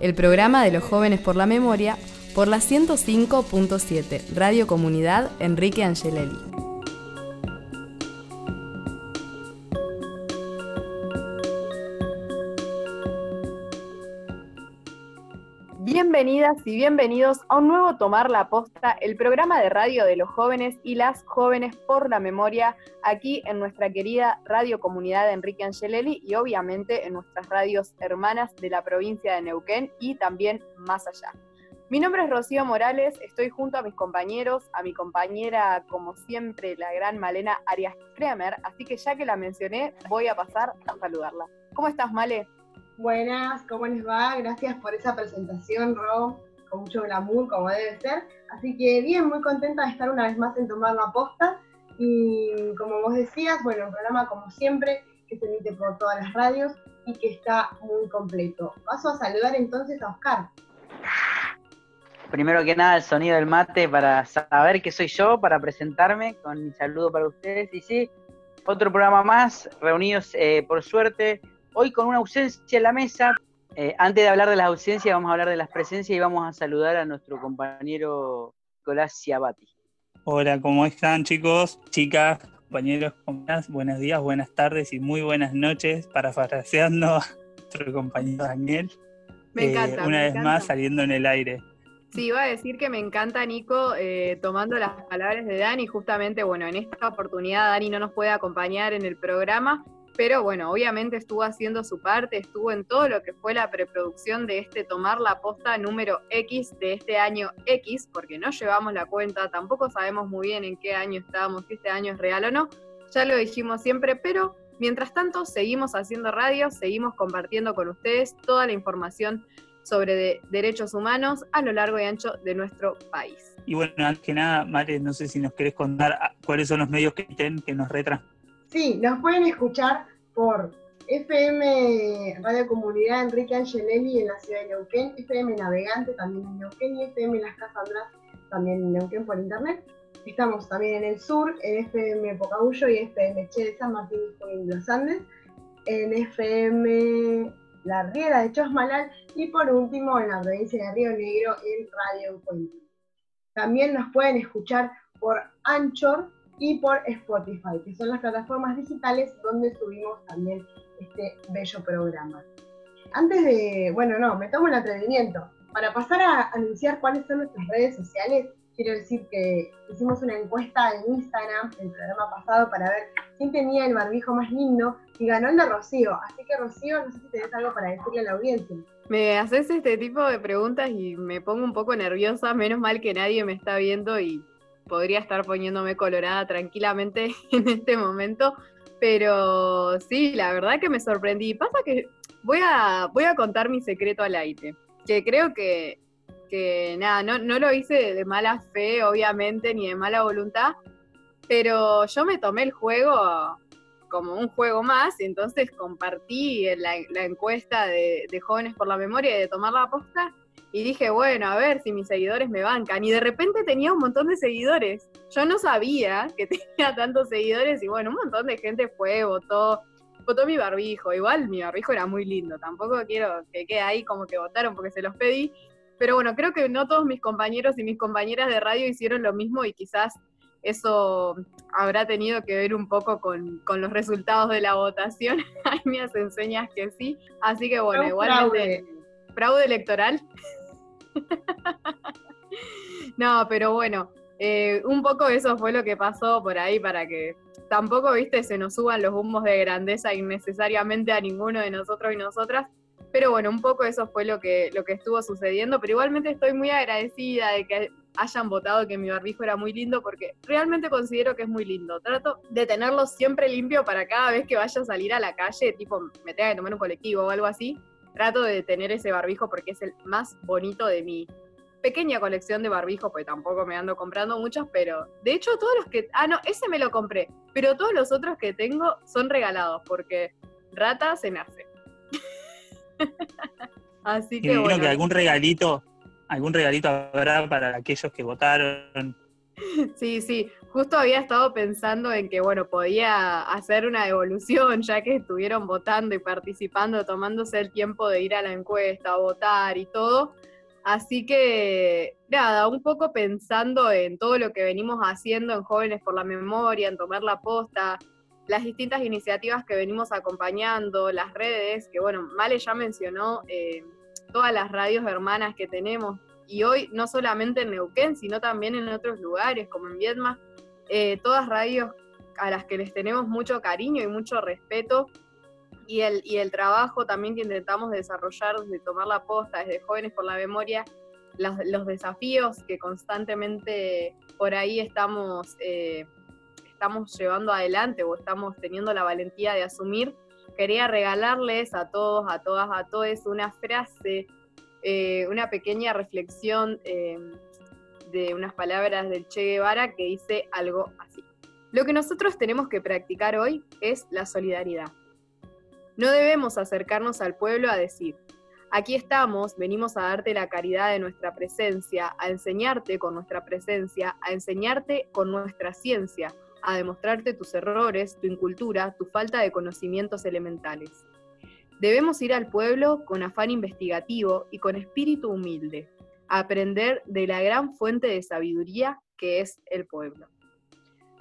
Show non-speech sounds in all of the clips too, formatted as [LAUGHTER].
el programa de los jóvenes por la memoria, por la 105.7, Radio Comunidad Enrique Angelelli. Bienvenidas y bienvenidos a un nuevo Tomar la Posta, el programa de radio de los jóvenes y las jóvenes por la memoria, aquí en nuestra querida Radio Comunidad Enrique Angelelli y obviamente en nuestras radios hermanas de la provincia de Neuquén y también más allá. Mi nombre es Rocío Morales, estoy junto a mis compañeros, a mi compañera, como siempre, la gran Malena Arias Kremer, así que ya que la mencioné, voy a pasar a saludarla. ¿Cómo estás, Male? Buenas, ¿cómo les va? Gracias por esa presentación, Ro, con mucho glamour, como debe ser. Así que bien, muy contenta de estar una vez más en Tomar la Posta. Y como vos decías, bueno, un programa como siempre, que se emite por todas las radios y que está muy completo. Paso a saludar entonces a Oscar. Primero que nada, el sonido del mate para saber que soy yo, para presentarme, con mi saludo para ustedes. Y sí, otro programa más, reunidos eh, por suerte Hoy con una ausencia en la mesa. Eh, antes de hablar de las ausencias, vamos a hablar de las presencias y vamos a saludar a nuestro compañero Nicolás Ciabati. Hola, ¿cómo están chicos, chicas, compañeros, compañeras? Buenos días, buenas tardes y muy buenas noches, parafraseando a nuestro compañero Daniel. Me eh, encanta. una vez más saliendo en el aire. Sí, iba a decir que me encanta, Nico, eh, tomando las palabras de Dani. Justamente, bueno, en esta oportunidad Dani no nos puede acompañar en el programa, pero bueno, obviamente estuvo haciendo su parte, estuvo en todo lo que fue la preproducción de este Tomar la Posta número X de este año X, porque no llevamos la cuenta, tampoco sabemos muy bien en qué año estábamos, si este año es real o no, ya lo dijimos siempre, pero mientras tanto seguimos haciendo radio, seguimos compartiendo con ustedes toda la información sobre derechos humanos a lo largo y ancho de nuestro país. Y bueno, antes que nada, Mare, no sé si nos querés contar cuáles son los medios que, que nos retransmiten Sí, nos pueden escuchar por FM Radio Comunidad Enrique Angelelli en la ciudad de Neuquén, FM Navegante también en Neuquén y FM Las Casas András también en Neuquén por internet. Estamos también en el sur, en FM Pocahuyo y FM Che de San Martín y Los Andes, en FM La Riera de Chosmalal y por último en la provincia de Río Negro en Radio Encuentro. También nos pueden escuchar por Anchor y por Spotify, que son las plataformas digitales donde subimos también este bello programa. Antes de, bueno, no, me tomo el atrevimiento. Para pasar a anunciar cuáles son nuestras redes sociales, quiero decir que hicimos una encuesta en Instagram el programa pasado para ver quién tenía el barbijo más lindo y ganó el de Rocío. Así que Rocío, no sé si tenés algo para decirle a la audiencia. Me haces este tipo de preguntas y me pongo un poco nerviosa, menos mal que nadie me está viendo y podría estar poniéndome colorada tranquilamente [LAUGHS] en este momento, pero sí, la verdad que me sorprendí. Pasa que voy a, voy a contar mi secreto al aire, que creo que, que nada, no, no lo hice de mala fe, obviamente, ni de mala voluntad, pero yo me tomé el juego como un juego más, y entonces compartí la, encuesta de, de, Jóvenes por la Memoria y de tomar la posta, y dije, bueno, a ver si mis seguidores me bancan. Y de repente tenía un montón de seguidores. Yo no sabía que [LAUGHS] tenía tantos seguidores y bueno, un montón de gente fue, votó, votó mi barbijo. Igual mi barbijo era muy lindo. Tampoco quiero que quede ahí como que votaron porque se los pedí. Pero bueno, creo que no todos mis compañeros y mis compañeras de radio hicieron lo mismo y quizás eso habrá tenido que ver un poco con, los resultados de la votación. [LAUGHS] Ahí me hacen señas que sí. Así que bueno, igualmente. Fraude. electoral. [LAUGHS] no, pero bueno, eh, un poco eso fue lo que pasó por ahí para que tampoco, viste, se nos suban los humos de grandeza innecesariamente a ninguno de nosotros y nosotras. Pero bueno, un poco eso fue lo que, lo que estuvo sucediendo, pero igualmente estoy muy agradecida de que hayan votado que mi barbijo era muy lindo porque realmente considero que es muy lindo. Trato de tenerlo siempre limpio para cada vez que vaya a salir a la calle, tipo me tenga que tomar un colectivo o algo así, trato de tener ese barbijo porque es el más bonito de mi pequeña colección de barbijos, porque tampoco me ando comprando muchos, pero de hecho todos los que... Ah, no, ese me lo compré, pero todos los otros que tengo son regalados porque rata se nace. [LAUGHS] Así que... bueno. que algún regalito algún regalito habrá para aquellos que votaron. [LAUGHS] Sí, sí, justo había estado pensando en que, bueno, podía hacer una devolución, ya que estuvieron votando y participando, tomándose el tiempo de ir a la encuesta, a votar y todo. Así que, nada, un poco pensando en todo lo que venimos haciendo en Jóvenes por la Memoria, en tomar la posta, las distintas iniciativas que venimos acompañando, las redes, que bueno, Male ya mencionó eh, todas las radios hermanas que tenemos, y hoy no solamente en Neuquén, sino también en otros lugares, como en Viedma, eh, todas radios a las que les tenemos mucho cariño y mucho respeto, y el, y el trabajo también que intentamos desarrollar desde tomar la posta, desde Jóvenes por la Memoria, los, desafíos que constantemente por ahí estamos, eh, estamos llevando adelante o estamos teniendo la valentía de asumir, quería regalarles a todos, a todas, a todos una frase, eh, una pequeña reflexión eh, de unas palabras del Che Guevara que dice algo así. Lo que nosotros tenemos que practicar hoy es la solidaridad. No debemos acercarnos al pueblo a decir, aquí estamos, venimos a darte la caridad de nuestra presencia, a enseñarte con nuestra presencia, a enseñarte con nuestra ciencia, a demostrarte tus errores, tu incultura, tu falta de conocimientos elementales. Debemos ir al pueblo con afán investigativo y con espíritu humilde, aprender de la gran fuente de sabiduría que es el pueblo.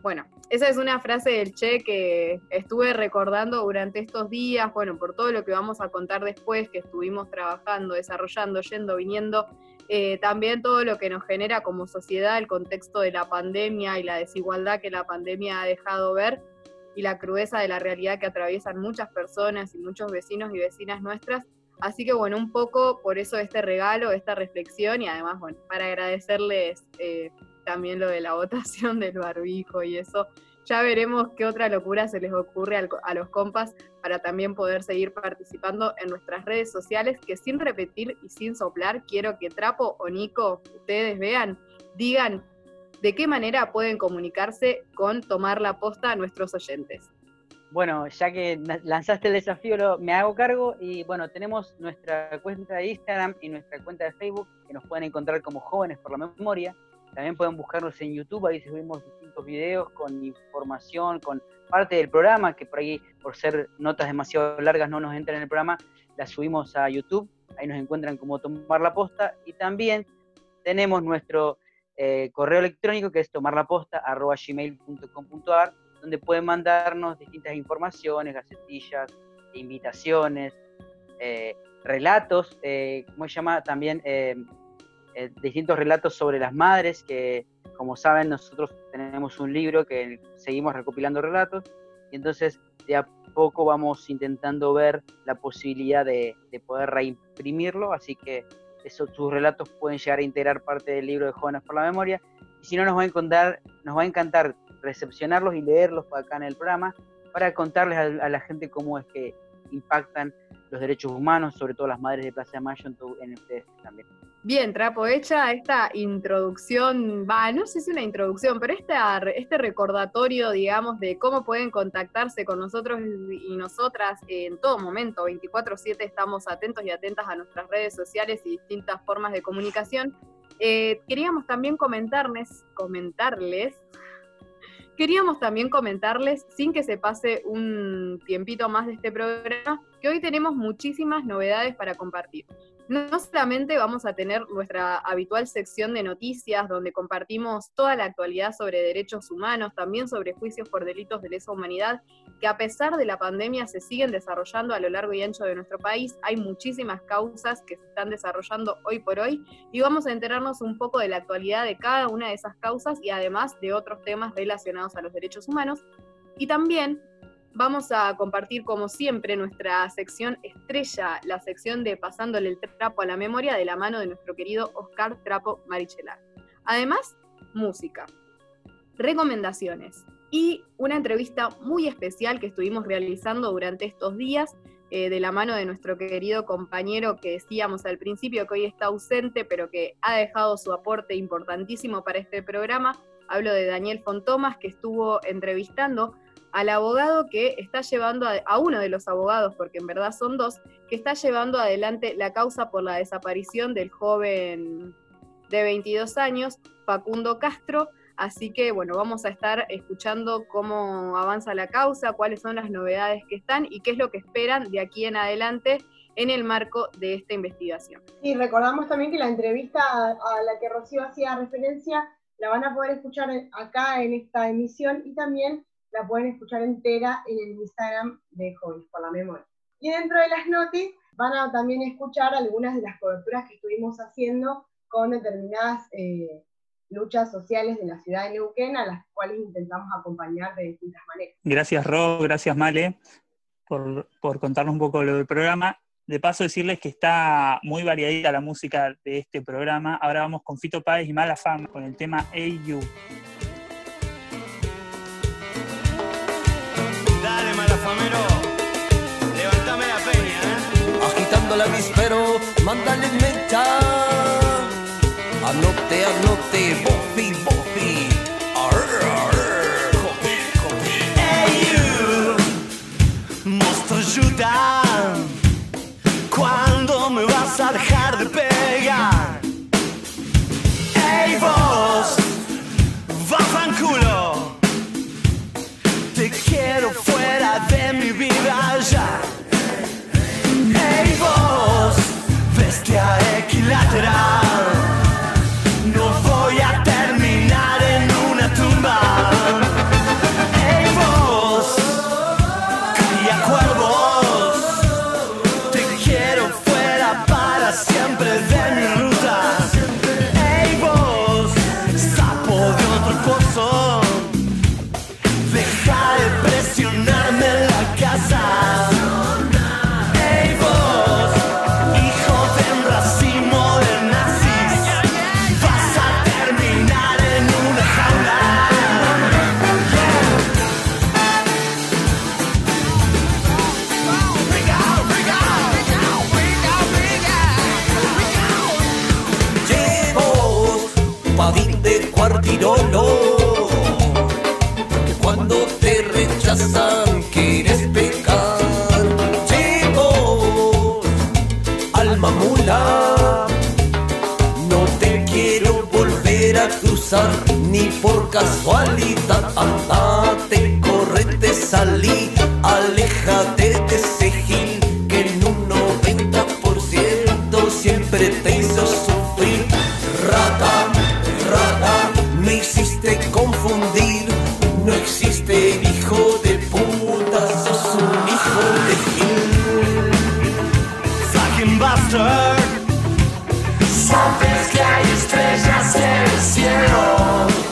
Bueno, esa es una frase del Che que estuve recordando durante estos días, bueno, por todo lo que vamos a contar después, que estuvimos trabajando, desarrollando, yendo, viniendo eh, también todo lo que nos genera como sociedad el contexto de la pandemia y la desigualdad que la pandemia ha dejado ver y la crudeza de la realidad que atraviesan muchas personas y muchos vecinos y vecinas nuestras. Así que bueno, un poco por eso este regalo, esta reflexión y además, bueno, para agradecerles eh, también lo de la [LAUGHS] votación del barbijo y eso ya veremos qué otra locura se les ocurre a los compas para también poder seguir participando en nuestras redes sociales, que sin repetir y sin soplar, quiero que Trapo o Nico, ustedes vean, digan de qué manera pueden comunicarse con tomar la posta a nuestros oyentes. Bueno, ya que lanzaste el desafío, me hago cargo y bueno, tenemos nuestra cuenta de Instagram y nuestra cuenta de Facebook que nos pueden encontrar como Jóvenes por la Memoria. También pueden buscarnos en YouTube, ahí subimos distintos videos con información, con parte del programa, que por ahí, por ser notas demasiado largas, no nos entran en el programa, las subimos a YouTube, ahí nos encuentran como tomar la posta, y también tenemos nuestro eh, correo electrónico que es tomarlaposta.gmail.com.ar, donde pueden mandarnos distintas informaciones, gacetillas, invitaciones, eh, relatos, eh, ¿cómo se llama? También eh, distintos relatos sobre las madres, que como saben nosotros tenemos un libro que seguimos recopilando relatos, y entonces de a poco vamos intentando ver la posibilidad de, poder reimprimirlo, así que esos, sus relatos pueden llegar a integrar parte del libro de Jóvenes por la Memoria, y si no nos va a encantar, nos va a encantar recepcionarlos y leerlos acá en el programa para contarles a, la gente cómo es que impactan los derechos humanos, sobre todo las madres de Plaza de Mayo en, ustedes también. Bien, Trapo, hecha esta introducción, no sé si es una introducción, pero esta, este recordatorio, digamos, de cómo pueden contactarse con nosotros y nosotras en todo momento, 24/7 estamos atentos y atentas a nuestras redes sociales y distintas formas de comunicación. Eh, queríamos también comentarles, comentarles, queríamos también comentarles, sin que se pase un tiempito más de este programa, que hoy tenemos muchísimas novedades para compartir. No solamente vamos a tener nuestra habitual sección de noticias donde compartimos toda la actualidad sobre derechos humanos, también sobre juicios por delitos de lesa humanidad, que a pesar de la pandemia se siguen desarrollando a lo largo y ancho de nuestro país. Hay muchísimas causas que se están desarrollando hoy por hoy y vamos a enterarnos un poco de la actualidad de cada una de esas causas y además de otros temas relacionados a los derechos humanos. Y también vamos a compartir como siempre nuestra sección estrella, la sección de Pasándole el trapo a la memoria de la mano de nuestro querido Oscar Trapo Marichelar. Además, música, recomendaciones y una entrevista muy especial que estuvimos realizando durante estos días eh, de la mano de nuestro querido compañero que decíamos al principio que hoy está ausente, pero que ha dejado su aporte importantísimo para este programa. Hablo de Daniel Fontomas, que estuvo entrevistando al abogado que está llevando, a, uno de los abogados, porque en verdad son dos, que está llevando adelante la causa por la desaparición del joven de 22 años, Facundo Castro. Así que bueno, vamos a estar escuchando cómo avanza la causa, cuáles son las novedades que están y qué es lo que esperan de aquí en adelante en el marco de esta investigación. Y recordamos también que la entrevista a la que Rocío hacía referencia la van a poder escuchar acá en esta emisión y también la pueden escuchar entera en el Instagram de Jóvenes por la Memoria. Y dentro de las noticias van a también escuchar algunas de las coberturas que estuvimos haciendo con determinadas eh, luchas sociales de la ciudad de Neuquén, a las cuales intentamos acompañar de distintas maneras. Gracias, Ro, gracias, Male, por, por contarnos un poco lo del programa. De paso, decirles que está muy variadita la música de este programa. Ahora vamos con Fito Páez y Mala Fama con el tema Hey ¿eh? Agitando la vispero, mándale mecha. Anote, anote, bofi, bofi. Hey you, mostro ayuda. ¿Cuándo me vas a dejar de pegar? Hey vos, va fanculo. Te quiero fuera de mi vida ya. bestia equilatera. Ni por casualidad. Andate, correte, salí, aléjate de estrellas en el cielo.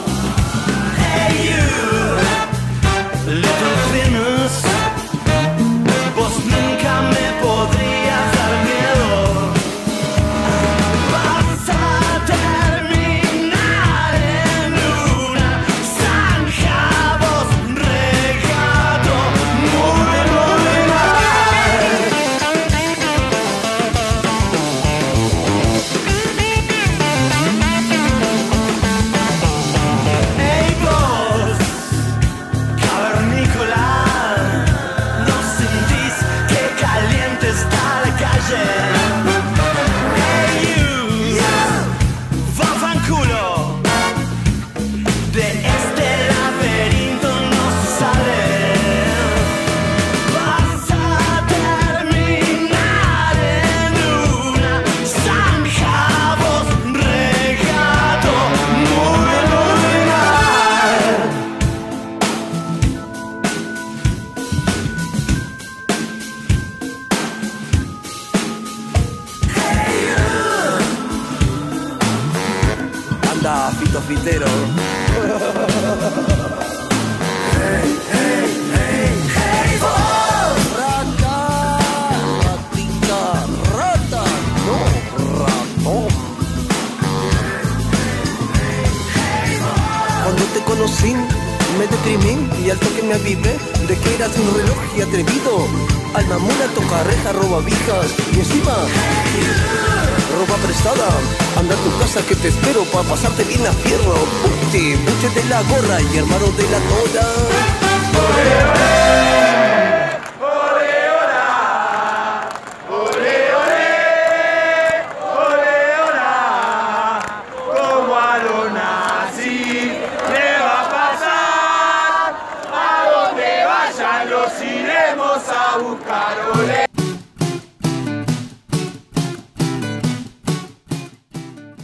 Buche, buche de la gorra y hermano de la tola.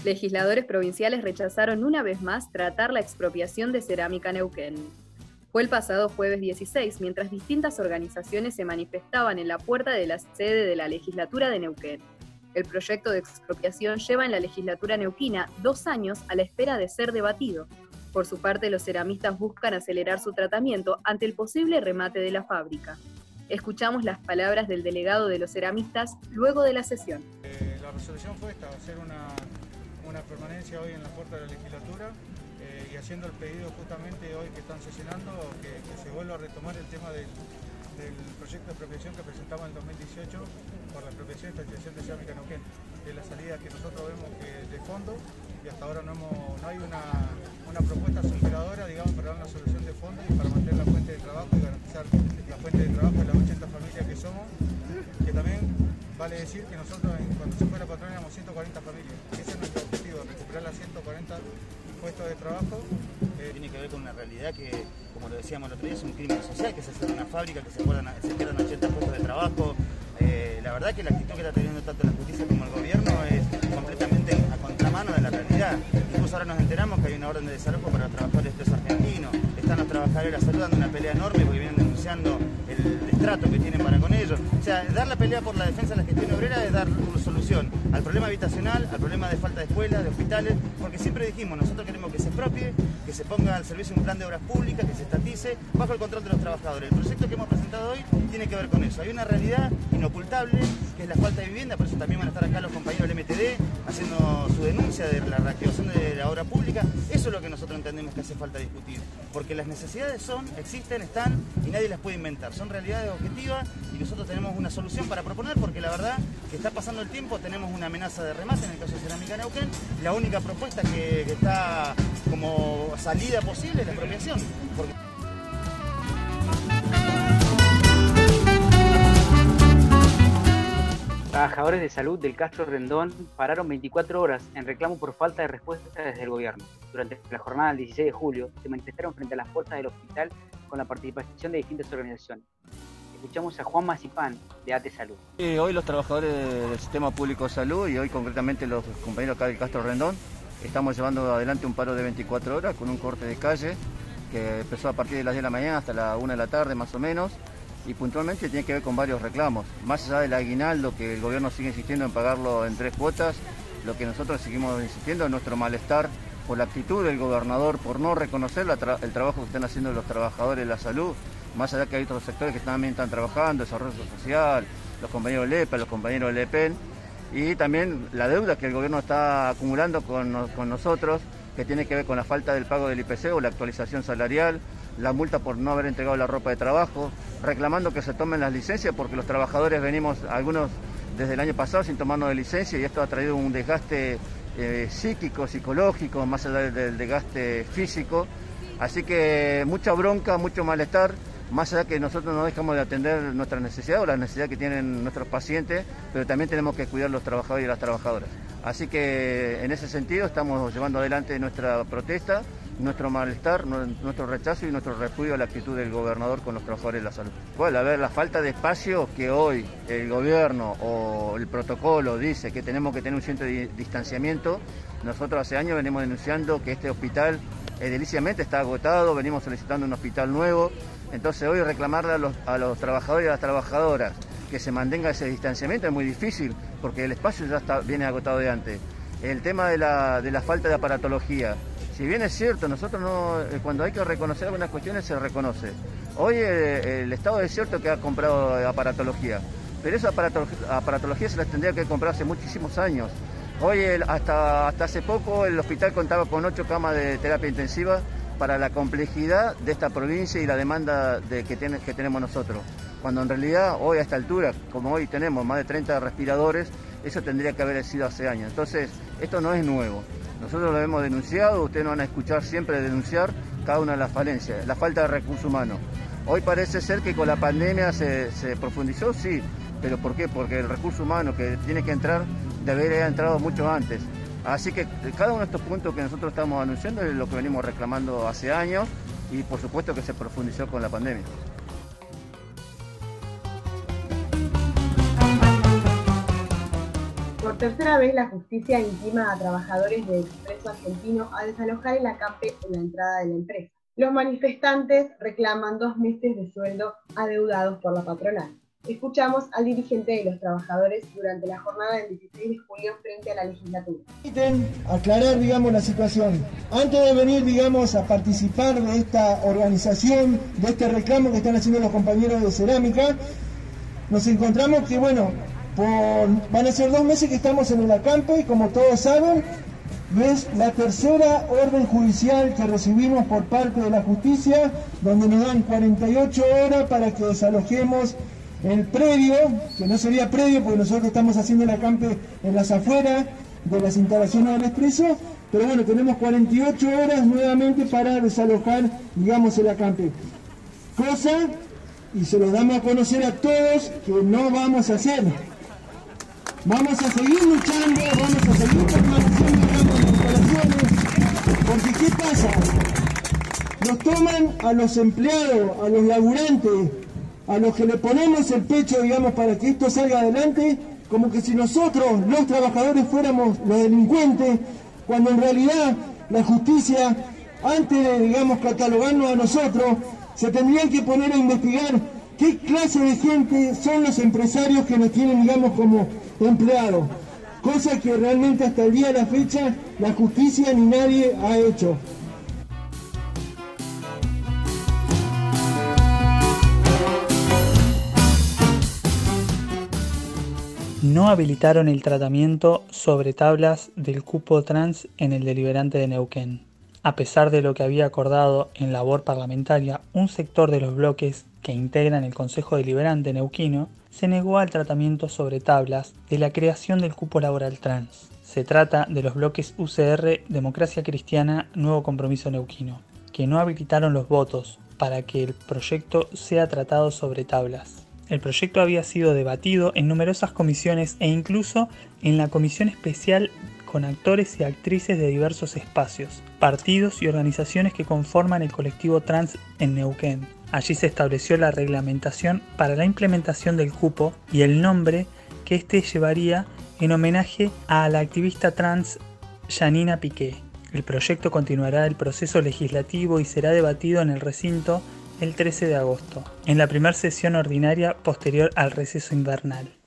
Legisladores provinciales rechazaron una vez más tratar la expropiación de cerámica Neuquén. Fue el pasado jueves 16, mientras distintas organizaciones se manifestaban en la puerta de la sede de la legislatura de Neuquén. El proyecto de expropiación lleva en la legislatura neuquina dos años a la espera de ser debatido. Por su parte, los ceramistas buscan acelerar su tratamiento ante el posible remate de la fábrica. Escuchamos las palabras del delegado de los ceramistas luego de la sesión. Eh, la resolución fue esta, hacer una, una permanencia hoy en la puerta de la legislatura eh, y haciendo el pedido justamente hoy que están sesionando que, se vuelva a retomar el tema del, proyecto de expropiación que presentamos en el 2018 por la expropiación y estatización de cerámica Neuquén, que es la salida que nosotros vemos que de fondo y hasta ahora no, hay una, una propuesta superadora, digamos, para dar una solución de fondo y para mantener la fuente de trabajo y garantizar la fuente de trabajo de las 80 familias que somos, que también vale decir que nosotros cuando se fue la patrona éramos 140 familias. Recuperar las 140 puestos de trabajo. Eh, Tiene que ver con una realidad que, como lo decíamos el otro día, es un crimen social, que se hace una fábrica, que se pierdan, se pierdan 80 puestos de trabajo. Eh, la verdad que la actitud que está teniendo tanto la justicia como el gobierno es completamente a contramano de la realidad. Incluso ahora nos enteramos que hay una orden de desalojo para los trabajadores presos argentinos. Están los trabajadores de la una pelea enorme porque vienen denunciando el destrato que tienen para con ellos. O sea, dar la pelea por la defensa de la gestión obrera es dar una solución al problema habitacional, al problema de falta de escuelas, de hospitales, porque siempre dijimos, nosotros queremos que se expropie, que se ponga al servicio un plan de obras públicas, que se estatice bajo el control de los trabajadores. El proyecto que hemos presentado hoy tiene que ver con eso. Hay una realidad inocultable, que es la falta de vivienda, por eso también van a estar acá los compañeros del MTD haciendo su denuncia de la reactivación de la obra pública. Eso es lo que nosotros entendemos que hace falta discutir, porque las necesidades son, existen, están y nadie las puede inventar. Son realidades objetivas y nosotros tenemos una solución para proponer, porque la verdad que está pasando el tiempo, tenemos una amenaza de remate en el caso de Cerámica Neuquén. La única propuesta que, está como salida posible es la expropiación. Porque... Trabajadores de salud del Castro Rendón pararon 24 horas en reclamo por falta de respuesta desde el gobierno. Durante la jornada del 16 de julio se manifestaron frente a las puertas del hospital con la participación de distintas organizaciones. Escuchamos a Juan Macipán de ATE Salud. Eh, hoy los trabajadores del Sistema Público de Salud y hoy concretamente los compañeros acá del Castro Rendón estamos llevando adelante un paro de 24 horas con un corte de calle que empezó a partir de las 10 de la mañana hasta la 1 de la tarde más o menos y puntualmente tiene que ver con varios reclamos. Más allá del aguinaldo que el gobierno sigue insistiendo en pagarlo en tres cuotas, lo que nosotros seguimos insistiendo es nuestro malestar por la actitud del gobernador, por no reconocer el trabajo que están haciendo los trabajadores de la salud, más allá que hay otros sectores que también están trabajando, desarrollo social, los compañeros del EPA, los compañeros del EPEN, y también la deuda que el gobierno está acumulando con, con nosotros, que tiene que ver con la falta del pago del IPC o la actualización salarial, la multa por no haber entregado la ropa de trabajo, reclamando que se tomen las licencias porque los trabajadores venimos, algunos desde el año pasado sin tomarnos de licencia y esto ha traído un desgaste eh, psíquico, psicológico, más allá del, desgaste físico. Así que mucha bronca, mucho malestar, más allá que nosotros no dejamos de atender nuestras necesidades o las necesidades que tienen nuestros pacientes, pero también tenemos que cuidar los trabajadores y las trabajadoras. Así que en ese sentido estamos llevando adelante nuestra protesta, nuestro malestar, nu- nuestro rechazo y nuestro repudio a la actitud del gobernador con los trabajadores de la salud. Bueno, a ver, la falta de espacio que hoy el gobierno o el protocolo dice que tenemos que tener un centro de distanciamiento, nosotros hace años venimos denunciando que este hospital ediliciamente está agotado, venimos solicitando un hospital nuevo, entonces hoy reclamarle a los, a los trabajadores y a las trabajadoras que se mantenga ese distanciamiento es muy difícil porque el espacio ya está, viene agotado de antes. El tema de la, de la falta de aparatología, Si bien es cierto, nosotros no, eh, cuando hay que reconocer algunas cuestiones se reconoce. Hoy eh, el Estado es cierto que ha comprado aparatología, pero esa aparatología se la tendría que comprar hace muchísimos años. Hoy, hasta, hasta hace poco, el hospital contaba con ocho camas de terapia intensiva para la complejidad de esta provincia y la demanda de, que, que tenemos nosotros. Cuando en realidad hoy a esta altura, como hoy tenemos más de 30 respiradores, eso tendría que haber sido hace años. Entonces, esto no es nuevo. Nosotros lo hemos denunciado, ustedes nos van a escuchar siempre denunciar cada una de las falencias, la falta de recursos humanos. Hoy parece ser que con la pandemia se, profundizó, sí, pero ¿por qué? Porque el recurso humano que tiene que entrar debería haber entrado mucho antes. Así que cada uno de estos puntos que nosotros estamos anunciando es lo que venimos reclamando hace años y por supuesto que se profundizó con la pandemia. Tercera vez, la justicia intima a trabajadores del Expreso Argentino a desalojar el acampe en la entrada de la empresa. Los manifestantes reclaman dos meses de sueldo adeudados por la patronal. Escuchamos al dirigente de los trabajadores durante la jornada del 16 de julio frente a la legislatura. Permiten aclarar, digamos, la situación. Antes de venir, digamos, a participar de esta organización, de este reclamo que están haciendo los compañeros de cerámica, nos encontramos que, bueno, van a ser dos meses que estamos en el acampe, como todos saben, es la tercera orden judicial que recibimos por parte de la justicia, donde nos dan 48 horas para que desalojemos el predio, que no sería predio porque nosotros estamos haciendo el acampe en las afueras de las instalaciones del expreso, pero bueno, tenemos 48 horas nuevamente para desalojar, digamos, el acampe. Cosa, y se lo damos a conocer a todos, que no vamos a hacer. Vamos a seguir luchando, vamos a seguir permaneciendo en las instalaciones, porque ¿qué pasa? Nos toman a los empleados, a los laburantes, a los que le ponemos el pecho, digamos, para que esto salga adelante, como que si nosotros, los trabajadores, fuéramos los delincuentes, cuando en realidad la justicia, antes de, digamos, catalogarnos a nosotros, se tendrían que poner a investigar qué clase de gente son los empresarios que nos tienen, digamos, como empleados. Cosa que realmente hasta el día de la fecha la justicia ni nadie ha hecho. no habilitaron el tratamiento sobre tablas del cupo trans en el deliberante de Neuquén. A pesar de lo que había acordado en labor parlamentaria, un sector de los bloques que integran el Consejo Deliberante neuquino se negó al tratamiento sobre tablas de la creación del cupo laboral trans. Se trata de los bloques UCR Democracia Cristiana Nuevo Compromiso Neuquino, que no habilitaron los votos para que el proyecto sea tratado sobre tablas. El proyecto había sido debatido en numerosas comisiones e incluso en la comisión especial con actores y actrices de diversos espacios, partidos y organizaciones que conforman el colectivo trans en Neuquén. Allí se estableció la reglamentación para la implementación del cupo y el nombre que éste llevaría en homenaje a la activista trans Janina Piqué. El proyecto continuará el proceso legislativo y será debatido en el recinto el 13 de agosto, en la primera sesión ordinaria posterior al receso invernal.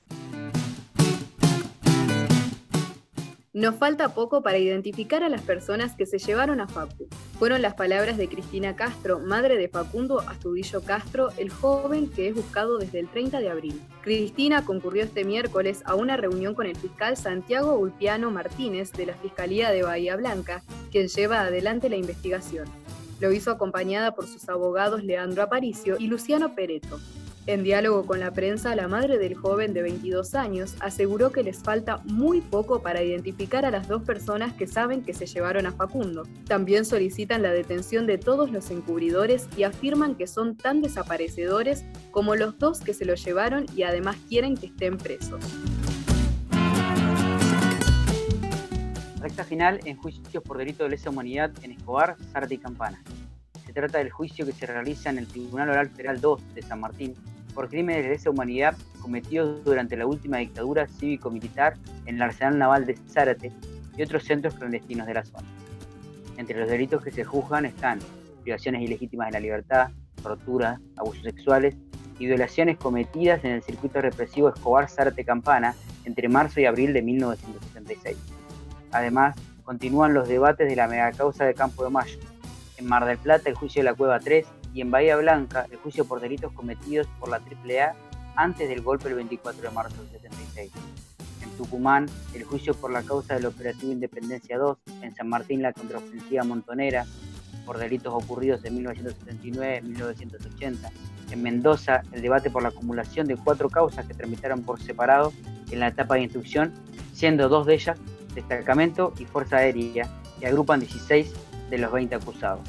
Nos falta poco para identificar a las personas que se llevaron a Facu. Fueron las palabras de Cristina Castro, madre de Facundo Astudillo Castro, el joven que es buscado desde el 30 de abril. Cristina concurrió este miércoles a una reunión con el fiscal Santiago Ulpiano Martínez de la Fiscalía de Bahía Blanca, quien lleva adelante la investigación. Lo hizo acompañada por sus abogados Leandro Aparicio y Luciano Pereto. En diálogo con la prensa, la madre del joven de 22 años aseguró que les falta muy poco para identificar a las dos personas que saben que se llevaron a Facundo. También solicitan la detención de todos los encubridores y afirman que son tan desaparecedores como los dos que se lo llevaron y además quieren que estén presos. Recta final en juicios por delito de lesa humanidad en Escobar, Zárate y Campana. Se trata del juicio que se realiza en el Tribunal Oral Federal 2 de San Martín por crímenes de lesa humanidad cometidos durante la última dictadura cívico-militar en el arsenal naval de Zárate y otros centros clandestinos de la zona. Entre los delitos que se juzgan están privaciones ilegítimas de la libertad, tortura, abusos sexuales y violaciones cometidas en el circuito represivo Escobar Zárate Campana entre marzo y abril de 1976. Además, Continúan los debates de la megacausa de Campo de Mayo. En Mar del Plata, el juicio de la Cueva 3 y en Bahía Blanca, el juicio por delitos cometidos por la AAA antes del golpe el 24 de marzo del 76. En Tucumán, el juicio por la causa del operativo Independencia 2, en San Martín la contraofensiva montonera por delitos ocurridos en 1979-1980. En Mendoza, el debate por la acumulación de cuatro causas que tramitaron por separado en la etapa de instrucción, siendo dos de ellas destacamento y fuerza aérea, que agrupan 16 de los 20 acusados.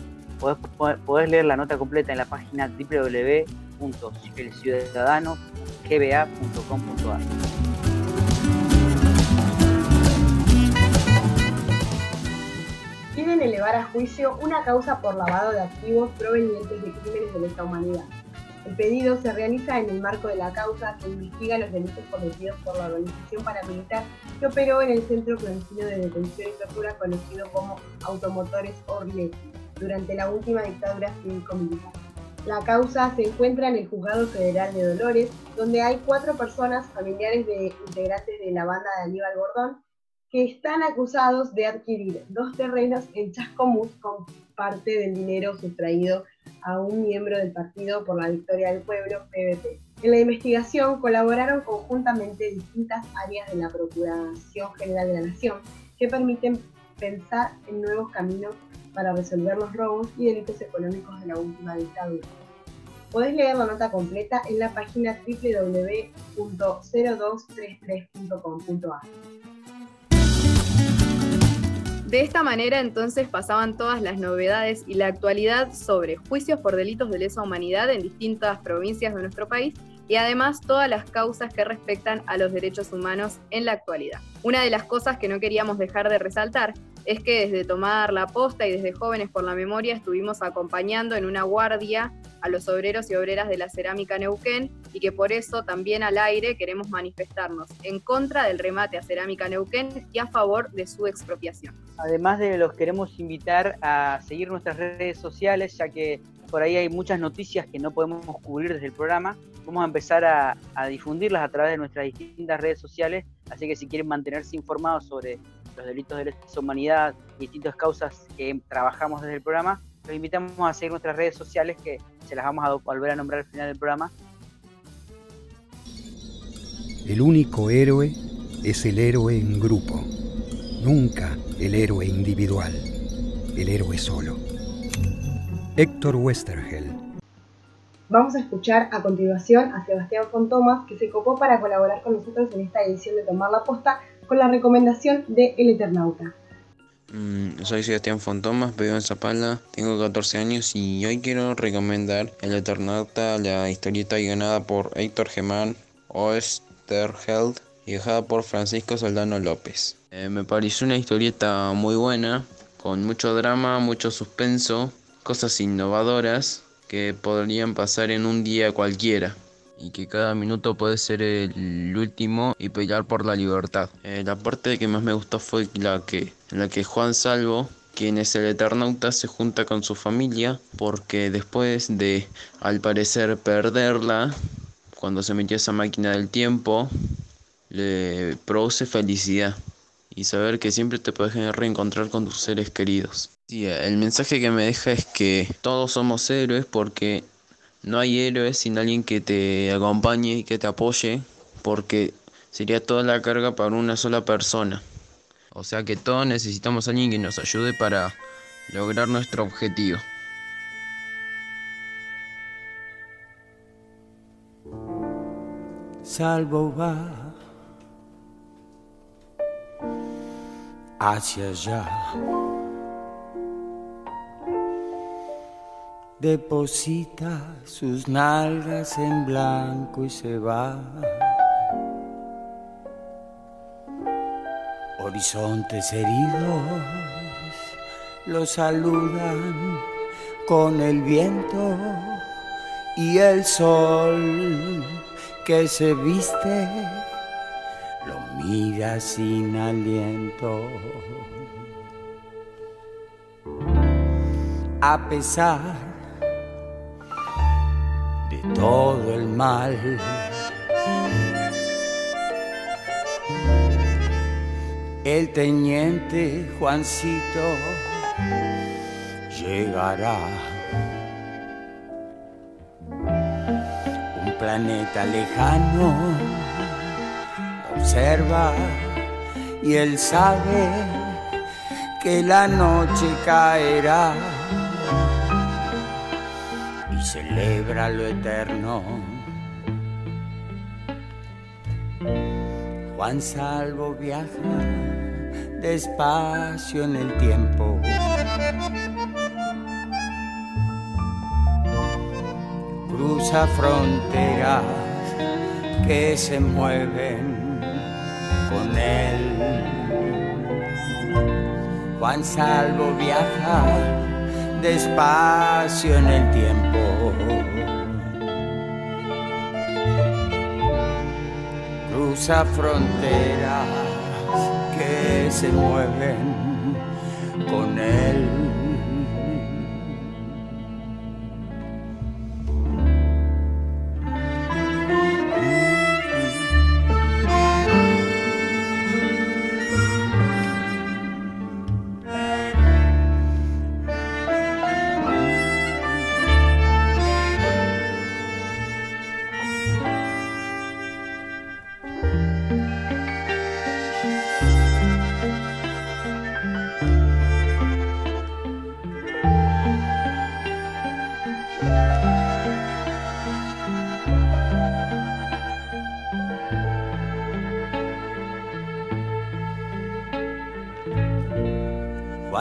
Podés, leer la nota completa en la página www.elciudadanogba.com.ar. Piden elevar a juicio una causa por lavado de activos provenientes de crímenes de lesa humanidad. El pedido se realiza en el marco de la causa que investiga los delitos cometidos por la organización paramilitar que operó en el Centro Clandestino de Detención y Tortura conocido como Automotores Orletti durante la última dictadura cívico-militar. La causa se encuentra en el Juzgado Federal de Dolores, donde hay cuatro personas familiares de integrantes de la banda de Aníbal Gordón que están acusados de adquirir dos terrenos en Chascomús con parte del dinero sustraído a un miembro del Partido por la Victoria del Pueblo, PVP. En la investigación colaboraron conjuntamente distintas áreas de la Procuración General de la Nación que permiten pensar en nuevos caminos para resolver los robos y delitos económicos de la última dictadura. Podés leer la nota completa en la página www.0233.com.ar. De esta manera entonces pasaban todas las novedades y la actualidad sobre juicios por delitos de lesa humanidad en distintas provincias de nuestro país y además todas las causas que respectan a los derechos humanos en la actualidad. Una de las cosas que no queríamos dejar de resaltar es que desde tomar la posta y desde jóvenes por la memoria estuvimos acompañando en una guardia a los obreros y obreras de la cerámica Neuquén y que por eso también al aire queremos manifestarnos en contra del remate a cerámica Neuquén y a favor de su expropiación. Además de los queremos invitar a seguir nuestras redes sociales ya que por ahí hay muchas noticias que no podemos cubrir desde el programa. Vamos a empezar a, difundirlas a través de nuestras distintas redes sociales, así que si quieren mantenerse informados sobre los delitos de lesa humanidad y distintas causas que trabajamos desde el programa, los invitamos a seguir nuestras redes sociales que se las vamos a volver a nombrar al final del programa. El único héroe es el héroe en grupo, nunca el héroe individual, el héroe solo. Héctor Westergel. Vamos a escuchar a continuación a Sebastián Fontomas, que se copó para colaborar con nosotros en esta edición de Tomar la Posta con la recomendación de El Eternauta. Mm, soy Sebastián Fontomas, vivo en Zapala, tengo 14 años y hoy quiero recomendar El Eternauta, la historieta guionada por Héctor Gemán Oesterheld y dejada por Francisco Soldano López. Eh, me pareció una historieta muy buena, con mucho drama, mucho suspenso cosas innovadoras que podrían pasar en un día cualquiera y que cada minuto puede ser el último y pelear por la libertad. Eh, la parte que más me gustó fue la que, la que Juan Salvo, quien es el Eternauta, se junta con su familia porque después de, al parecer, perderla, cuando se metió esa máquina del tiempo, le produce felicidad y saber que siempre te puedes reencontrar con tus seres queridos. Sí, el mensaje que me deja es que todos somos héroes porque no hay héroes sin alguien que te acompañe y que te apoye, porque sería toda la carga para una sola persona. O sea que todos necesitamos a alguien que nos ayude para lograr nuestro objetivo. Salvo va hacia allá deposita sus nalgas en blanco y se va. Horizontes heridos lo saludan con el viento y el sol que se viste lo mira sin aliento. A pesar todo el mal. el teniente Juancito llegará. Un planeta lejano observa y él sabe que la noche caerá celebra lo eterno. Juan Salvo viaja despacio en el tiempo. Cruza fronteras que se mueven con él. Juan Salvo viaja despacio en el tiempo. Cruza fronteras que se mueven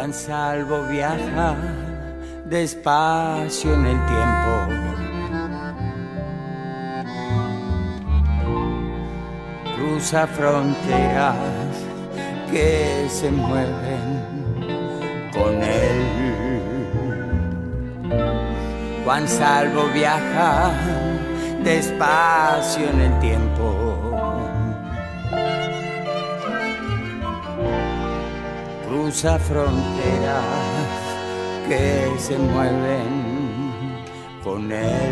Juan Salvo viaja despacio en el tiempo. Cruza fronteras que se mueven con él. Juan Salvo viaja despacio en el tiempo. Cruza fronteras que se mueven con él.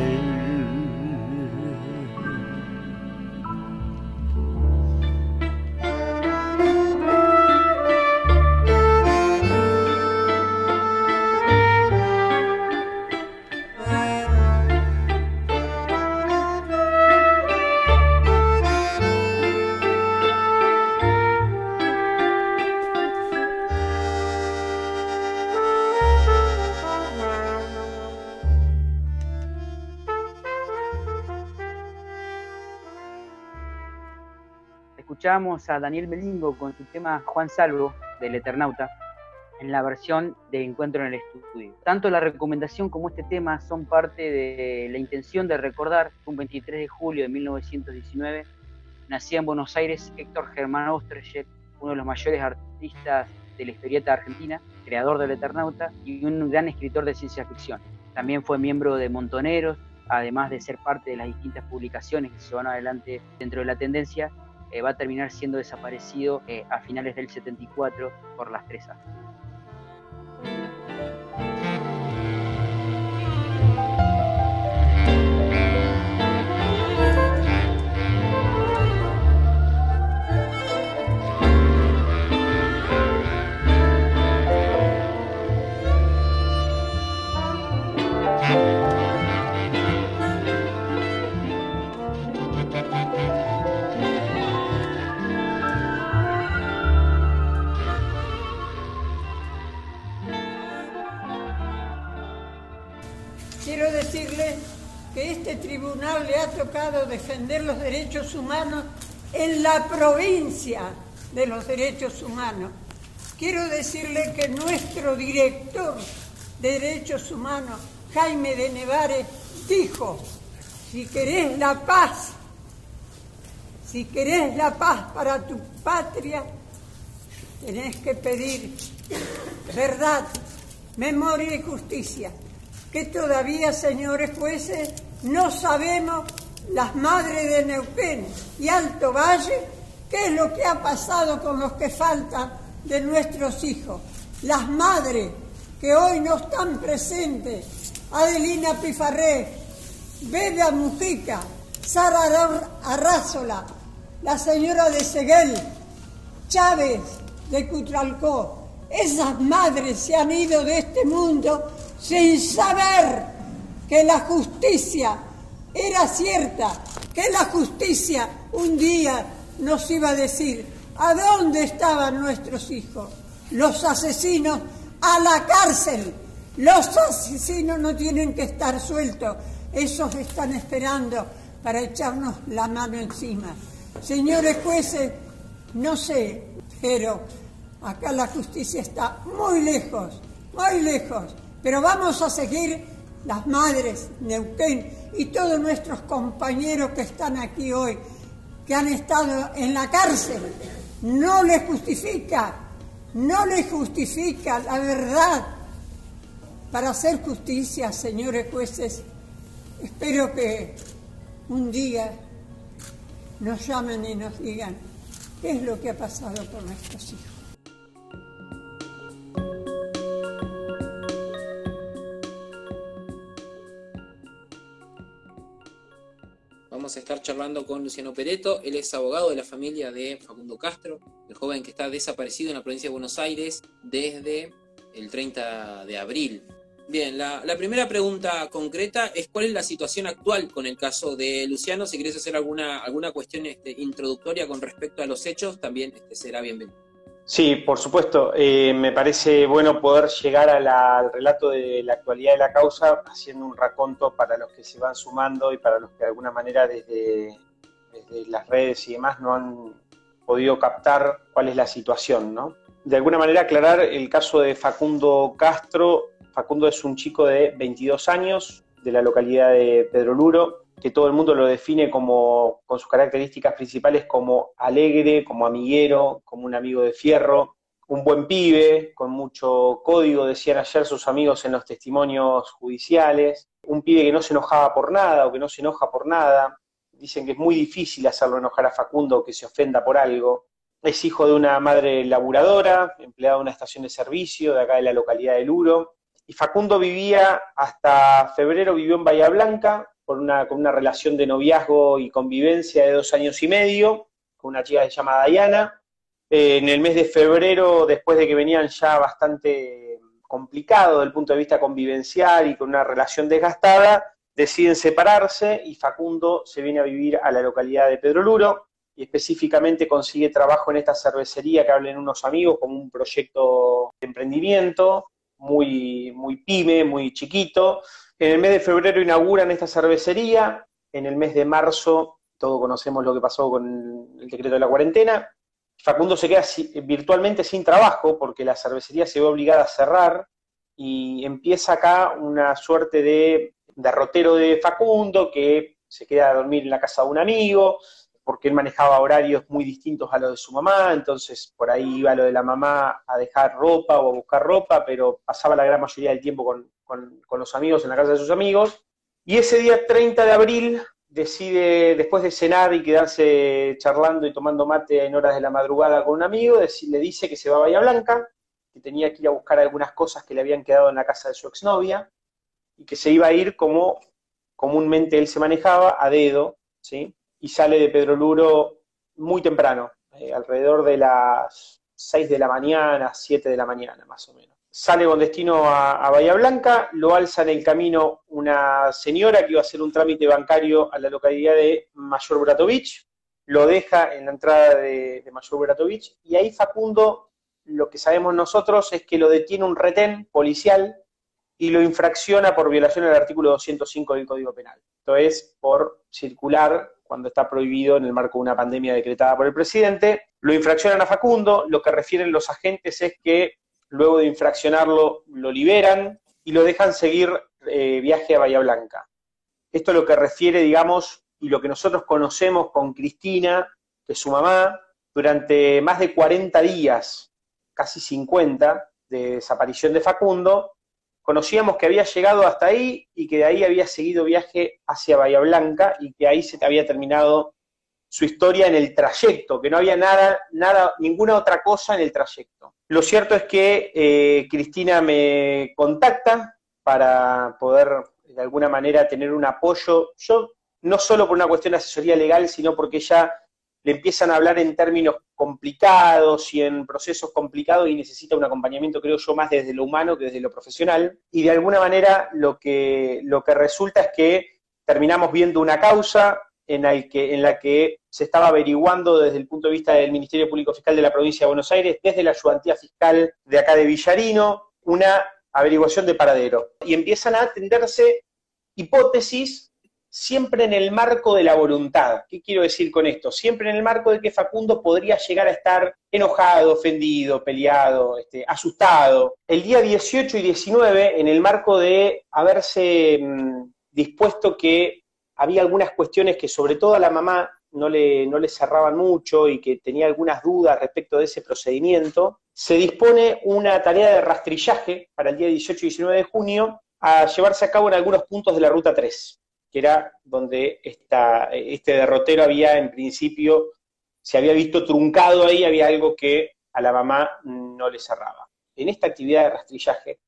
Escuchamos a Daniel Melingo con su tema Juan Salvo del Eternauta en la versión de Encuentro en el Estudio. Tanto la recomendación como este tema son parte de la intención de recordar que un 23 de julio de 1919 nacía en Buenos Aires Héctor Germán Oesterheld, uno de los mayores artistas de la historieta argentina, creador del Eternauta y un gran escritor de ciencia ficción. También fue miembro de Montoneros, además de ser parte de las distintas publicaciones que se van adelante dentro de la tendencia, eh, va a terminar siendo desaparecido eh, a finales del 74 por las 3A. Le ha tocado defender los derechos humanos en la provincia de los derechos humanos. Quiero decirle que nuestro director de derechos humanos, Jaime de Nevares, dijo, si querés la paz, si querés la paz para tu patria, tenés que pedir verdad, memoria y justicia que todavía, señores jueces, no sabemos las madres de Neuquén y Alto Valle qué es lo que ha pasado con los que faltan de nuestros hijos. Las madres que hoy no están presentes, Adelina Pifarré, Bebia Mujica, Sara Arrázola, la señora de Seguel, Chávez, de Cutralcó. Esas madres se han ido de este mundo sin saber que la justicia era cierta, que la justicia un día nos iba a decir a dónde estaban nuestros hijos. Los asesinos a la cárcel. Los asesinos no tienen que estar sueltos. Esos están esperando para echarnos la mano encima. Señores jueces, no sé, pero acá la justicia está muy lejos, muy lejos. Pero vamos a seguir las madres, Neuquén y todos nuestros compañeros que están aquí hoy, que han estado en la cárcel. No les justifica, no les justifica la verdad. Para hacer justicia, señores jueces, espero que un día nos llamen y nos digan qué es lo que ha pasado con nuestros hijos. Vamos a estar charlando con Luciano Pereto, él es abogado de la familia de Facundo Castro, el joven que está desaparecido en la provincia de Buenos Aires desde el 30 de abril. Bien, la, primera pregunta concreta es cuál es la situación actual con el caso de Luciano. Si querés hacer alguna, alguna cuestión este, introductoria con respecto a los hechos, también este, será bienvenido. Sí, por supuesto. Eh, me parece bueno poder llegar al relato de la actualidad de la causa haciendo un raconto para los que se van sumando y para los que de alguna manera desde, desde las redes y demás no han podido captar cuál es la situación, ¿no? De alguna manera aclarar el caso de Facundo Castro Facundo es un chico de 22 años de la localidad de Pedro Luro, que todo el mundo lo define como, con sus características principales como alegre, como amiguero, como un amigo de fierro, un buen pibe, con mucho código, decían ayer sus amigos en los testimonios judiciales, un pibe que no se enojaba por nada o que no se enoja por nada. Dicen que es muy difícil hacerlo enojar a Facundo que se ofenda por algo. Es hijo de una madre laburadora, empleada de una estación de servicio de acá de la localidad de Luro, y Facundo vivía hasta febrero, vivió en Bahía Blanca, con una, con una relación de noviazgo y convivencia de dos años y medio, con una chica que se llama Diana. Eh, en el mes de febrero, después de que venían ya bastante complicado desde el punto de vista convivencial y con una relación desgastada, deciden separarse y Facundo se viene a vivir a la localidad de Pedro Luro y específicamente consigue trabajo en esta cervecería que hablen unos amigos como un proyecto de emprendimiento muy, muy pyme, muy chiquito. En el mes de febrero inauguran esta cervecería, en el mes de marzo, todos conocemos lo que pasó con el decreto de la cuarentena, Facundo se queda virtualmente sin trabajo porque la cervecería se ve obligada a cerrar y empieza acá una suerte de derrotero de Facundo que se queda a dormir en la casa de un amigo, porque él manejaba horarios muy distintos a los de su mamá, entonces por ahí iba lo de la mamá a dejar ropa o a buscar ropa, pero pasaba la gran mayoría del tiempo con, los amigos en la casa de sus amigos. Y ese día 30 de abril decide, después de cenar y quedarse charlando y tomando mate en horas de la madrugada con un amigo, le dice que se va a Bahía Blanca, que tenía que ir a buscar algunas cosas que le habían quedado en la casa de su exnovia, y que se iba a ir como comúnmente él se manejaba, a dedo, ¿sí? y sale de Pedro Luro muy temprano, eh, alrededor de las 6 de la mañana, 7 de la mañana más o menos. Sale con destino a, Bahía Blanca, lo alza en el camino una señora que iba a hacer un trámite bancario a la localidad de Mayor Bratovich, lo deja en la entrada de, Mayor Bratovich y ahí Facundo, lo que sabemos nosotros es que lo detiene un retén policial y lo infracciona por violación del artículo 205 del Código Penal. Esto es por circular cuando está prohibido en el marco de una pandemia decretada por el presidente. Lo infraccionan a Facundo, lo que refieren los agentes es que luego de infraccionarlo lo liberan y lo dejan seguir eh, viaje a Bahía Blanca. Esto es lo que refiere, digamos, y lo que nosotros conocemos con Cristina, que es su mamá, durante más de 40 días, casi 50, de desaparición de Facundo, conocíamos que había llegado hasta ahí y que de ahí había seguido viaje hacia Bahía Blanca y que ahí se había terminado su historia en el trayecto, que no había nada, nada, ninguna otra cosa en el trayecto. Lo cierto es que eh, Cristina me contacta para poder de alguna manera tener un apoyo, yo no solo por una cuestión de asesoría legal, sino porque ella le empiezan a hablar en términos complicados y en procesos complicados y necesita un acompañamiento, creo yo, más desde lo humano que desde lo profesional. Y de alguna manera lo que, lo que resulta es que terminamos viendo una causa en, el que, la que se estaba averiguando desde el punto de vista del Ministerio Público Fiscal de la provincia de Buenos Aires, desde la ayudantía fiscal de acá de Villarino, una averiguación de paradero. Y empiezan a atenderse hipótesis siempre en el marco de la voluntad. ¿Qué quiero decir con esto? Siempre en el marco de que Facundo podría llegar a estar enojado, ofendido, peleado, este, asustado. El día 18 y 19, en el marco de haberse mm, dispuesto que había algunas cuestiones que sobre todo a la mamá no le, no le cerraban mucho y que tenía algunas dudas respecto de ese procedimiento, se dispone una tarea de rastrillaje para el día 18 y 19 de junio a llevarse a cabo en algunos puntos de la Ruta 3 que era donde esta, este derrotero había en principio, se había visto truncado ahí, había algo que a la mamá no le cerraba. En esta actividad de rastrillaje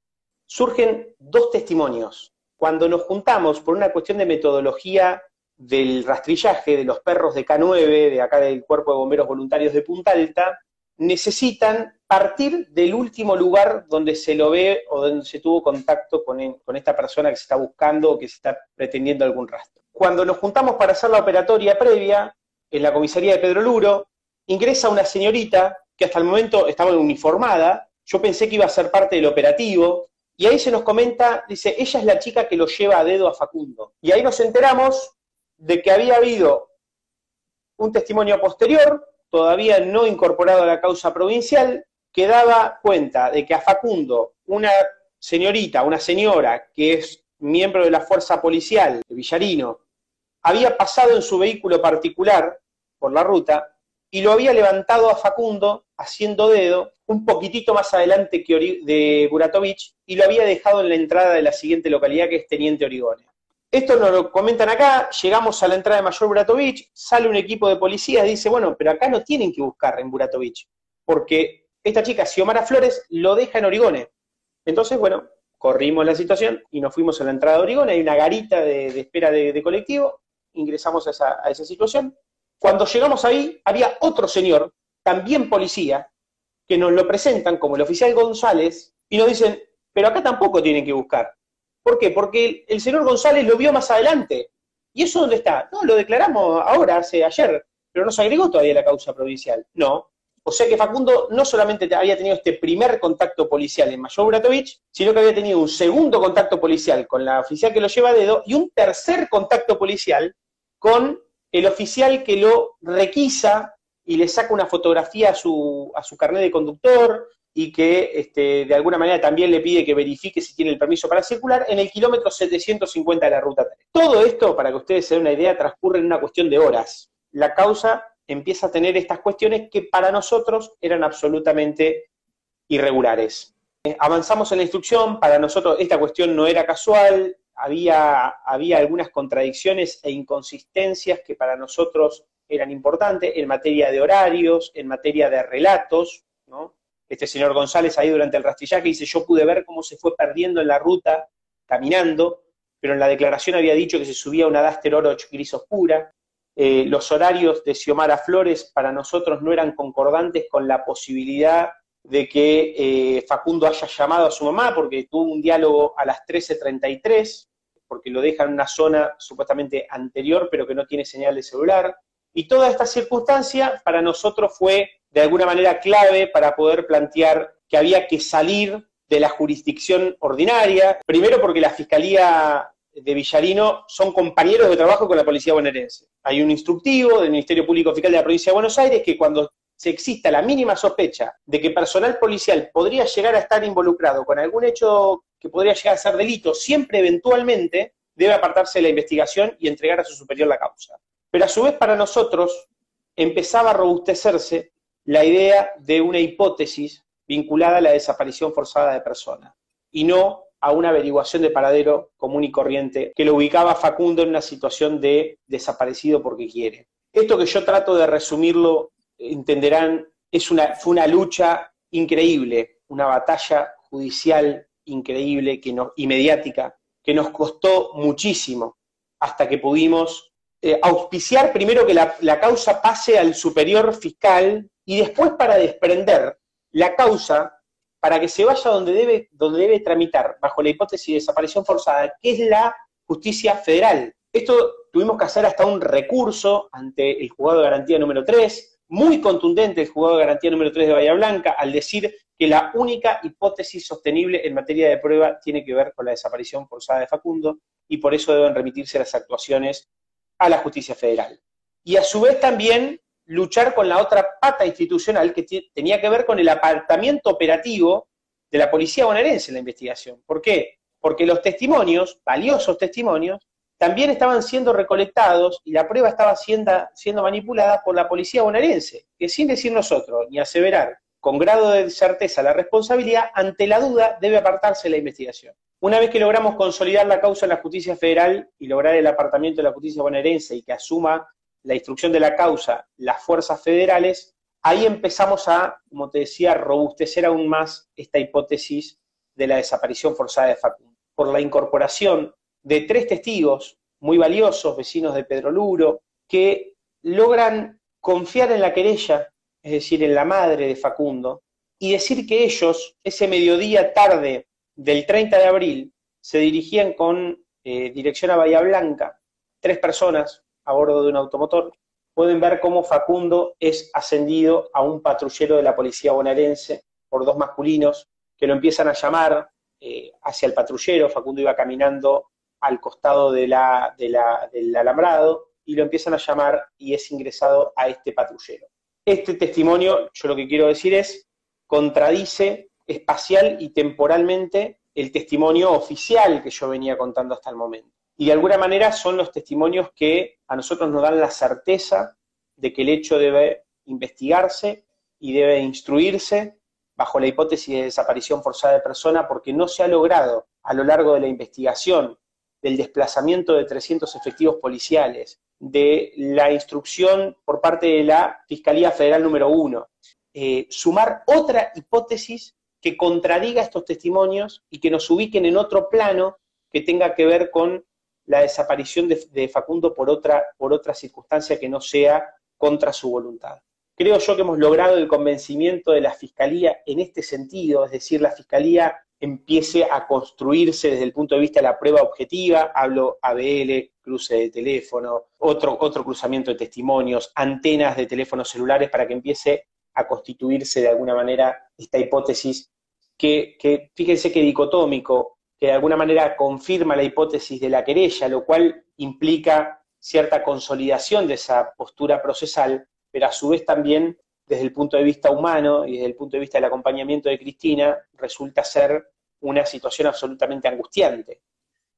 surgen dos testimonios. Cuando nos juntamos por una cuestión de metodología del rastrillaje de los perros de K9, de acá del Cuerpo de Bomberos Voluntarios de Punta Alta, necesitan partir del último lugar donde se lo ve o donde se tuvo contacto con, esta persona que se está buscando o que se está pretendiendo algún rastro. Cuando nos juntamos para hacer la operatoria previa, en la comisaría de Pedro Luro, ingresa una señorita que hasta el momento estaba uniformada, yo pensé que iba a ser parte del operativo, y ahí se nos comenta, dice, ella es la chica que lo lleva a dedo a Facundo. Y ahí nos enteramos de que había habido un testimonio posterior todavía no incorporado a la causa provincial, que daba cuenta de que a Facundo, una señorita, una señora que es miembro de la fuerza policial de Villarino, había pasado en su vehículo particular por la ruta y lo había levantado a Facundo haciendo dedo un poquitito más adelante que de Buratovich y lo había dejado en la entrada de la siguiente localidad que es Teniente Origone. Esto nos lo comentan acá, llegamos a la entrada de Mayor Buratovich, sale un equipo de policías, dice, bueno, pero acá no tienen que buscar en Buratovich, porque esta chica, Xiomara Flores, lo deja en Origone. Entonces, bueno, corrimos la situación y nos fuimos a la entrada de Origone, hay una garita de, espera de, colectivo, ingresamos a esa, a esa situación. Cuando llegamos ahí, había otro señor, también policía, que nos lo presentan como el oficial González y nos dicen, pero acá tampoco tienen que buscar. ¿Por qué? Porque el, señor González lo vio más adelante. ¿Y eso dónde está? No, lo declaramos ahora, hace ayer, pero no se agregó todavía la causa provincial. No. O sea que Facundo no solamente había tenido este primer contacto policial en Mayor Bratovich, sino que había tenido un segundo contacto policial con la oficial que lo lleva a dedo y un tercer contacto policial con el oficial que lo requisa y le saca una fotografía a su, a su carnet de conductor, y que este, de alguna manera también le pide que verifique si tiene el permiso para circular en el kilómetro 750 de la ruta 3. Todo esto, para que ustedes se den una idea, transcurre en una cuestión de horas. La causa empieza a tener estas cuestiones que para nosotros eran absolutamente irregulares. Eh, avanzamos en la instrucción, para nosotros esta cuestión no era casual, había, había algunas contradicciones e inconsistencias que para nosotros eran importantes en materia de horarios, en materia de relatos, ¿no? este señor González ahí durante el rastrillaje dice, yo pude ver cómo se fue perdiendo en la ruta caminando, pero en la declaración había dicho que se subía una Duster Oroch gris oscura. Eh, los horarios de Xiomara Flores para nosotros no eran concordantes con la posibilidad de que eh, Facundo haya llamado a su mamá, porque tuvo un diálogo a las 13.33, porque lo deja en una zona supuestamente anterior, pero que no tiene señal de celular. Y toda esta circunstancia para nosotros fue de alguna manera clave para poder plantear que había que salir de la jurisdicción ordinaria, primero porque la Fiscalía de Villarino son compañeros de trabajo con la Policía bonaerense. Hay un instructivo del Ministerio Público Fiscal de la Provincia de Buenos Aires que cuando se exista la mínima sospecha de que personal policial podría llegar a estar involucrado con algún hecho que podría llegar a ser delito, siempre eventualmente debe apartarse de la investigación y entregar a su superior la causa. Pero a su vez para nosotros empezaba a robustecerse la idea de una hipótesis vinculada a la desaparición forzada de personas y no a una averiguación de paradero común y corriente que lo ubicaba Facundo en una situación de desaparecido porque quiere. Esto que yo trato de resumirlo, entenderán, es una, fue una lucha increíble, una batalla judicial increíble que y mediática que nos costó muchísimo hasta que pudimos eh, auspiciar primero que la, causa pase al superior fiscal y después para desprender la causa para que se vaya donde debe, donde debe tramitar, bajo la hipótesis de desaparición forzada, que es la justicia federal. Esto tuvimos que hacer hasta un recurso ante el juzgado de garantía número 3, muy contundente el juzgado de garantía número 3 de Bahía Blanca, al decir que la única hipótesis sostenible en materia de prueba tiene que ver con la desaparición forzada de Facundo y por eso deben remitirse las actuaciones a la justicia federal. Y a su vez también luchar con la otra pata institucional que tenía que ver con el apartamiento operativo de la policía bonaerense en la investigación. ¿Por qué? Porque los testimonios, valiosos testimonios, también estaban siendo recolectados y la prueba estaba siendo, siendo manipulada por la policía bonaerense, que sin decir nosotros ni aseverar con grado de certeza la responsabilidad, ante la duda debe apartarse la investigación. Una vez que logramos consolidar la causa en la justicia federal y lograr el apartamiento de la justicia bonaerense y que asuma la instrucción de la causa las fuerzas federales, ahí empezamos a, como te decía, robustecer aún más esta hipótesis de la desaparición forzada de Facundo. Por la incorporación de tres testigos muy valiosos, vecinos de Pedro Luro, que logran confiar en la querella, es decir, en la madre de Facundo, y decir que ellos, ese mediodía tarde del 30 de abril, se dirigían con eh, dirección a Bahía Blanca, tres personas, a bordo de un automotor, pueden ver cómo Facundo es ascendido a un patrullero de la policía bonaerense por dos masculinos que lo empiezan a llamar eh, hacia el patrullero. Facundo iba caminando al costado de la, del alambrado y lo empiezan a llamar y es ingresado a este patrullero. Este testimonio, yo lo que quiero decir es, contradice espacial y temporalmente el testimonio oficial que yo venía contando hasta el momento. Y de alguna manera son los testimonios que a nosotros nos dan la certeza de que el hecho debe investigarse y debe instruirse bajo la hipótesis de desaparición forzada de persona porque no se ha logrado a lo largo de la investigación del desplazamiento de 300 efectivos policiales, de la instrucción por parte de la Fiscalía Federal número 1, eh, sumar otra hipótesis que contradiga estos testimonios y que nos ubiquen en otro plano que tenga que ver con la desaparición de, Facundo por otra, por circunstancia que no sea contra su voluntad. Creo yo que hemos logrado el convencimiento de la Fiscalía en este sentido, es decir, la Fiscalía empiece a construirse desde el punto de vista de la prueba objetiva, hablo ABL, cruce de teléfono, otro, otro cruzamiento de testimonios, antenas de teléfonos celulares para que empiece a constituirse de alguna manera esta hipótesis que, fíjense que dicotómico, que de alguna manera confirma la hipótesis de la querella, lo cual implica cierta consolidación de esa postura procesal, pero a su vez también desde el punto de vista humano y desde el punto de vista del acompañamiento de Cristina, resulta ser una situación absolutamente angustiante.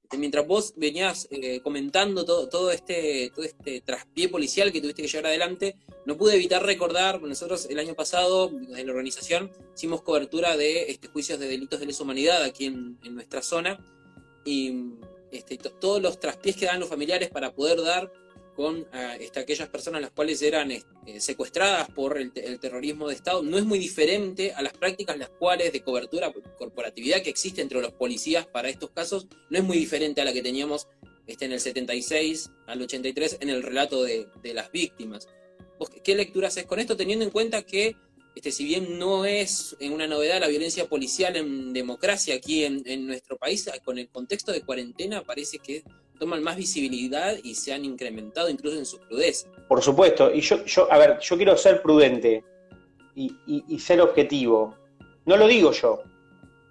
Este, mientras vos venías eh, comentando todo, todo, este, todo este traspié policial que tuviste que llevar adelante, no pude evitar recordar, nosotros el año pasado, desde la organización, hicimos cobertura de este, juicios de delitos de lesa humanidad aquí en, nuestra zona, y este, todos los traspiés que dan los familiares para poder dar con este, aquellas personas las cuales eran este, secuestradas por el, terrorismo de Estado, no es muy diferente a las prácticas las cuales de cobertura, corporatividad que existe entre los policías para estos casos, no es muy diferente a la que teníamos este, en el 76 al 83 en el relato de, las víctimas. qué lectura haces con esto, teniendo en cuenta que este, si bien no es una novedad la violencia policial en democracia aquí en, en nuestro país, con el contexto de cuarentena parece que toman más visibilidad y se han incrementado incluso en su crudeza. Por supuesto, y yo, yo a ver, yo quiero ser prudente y, ser objetivo. No lo digo yo,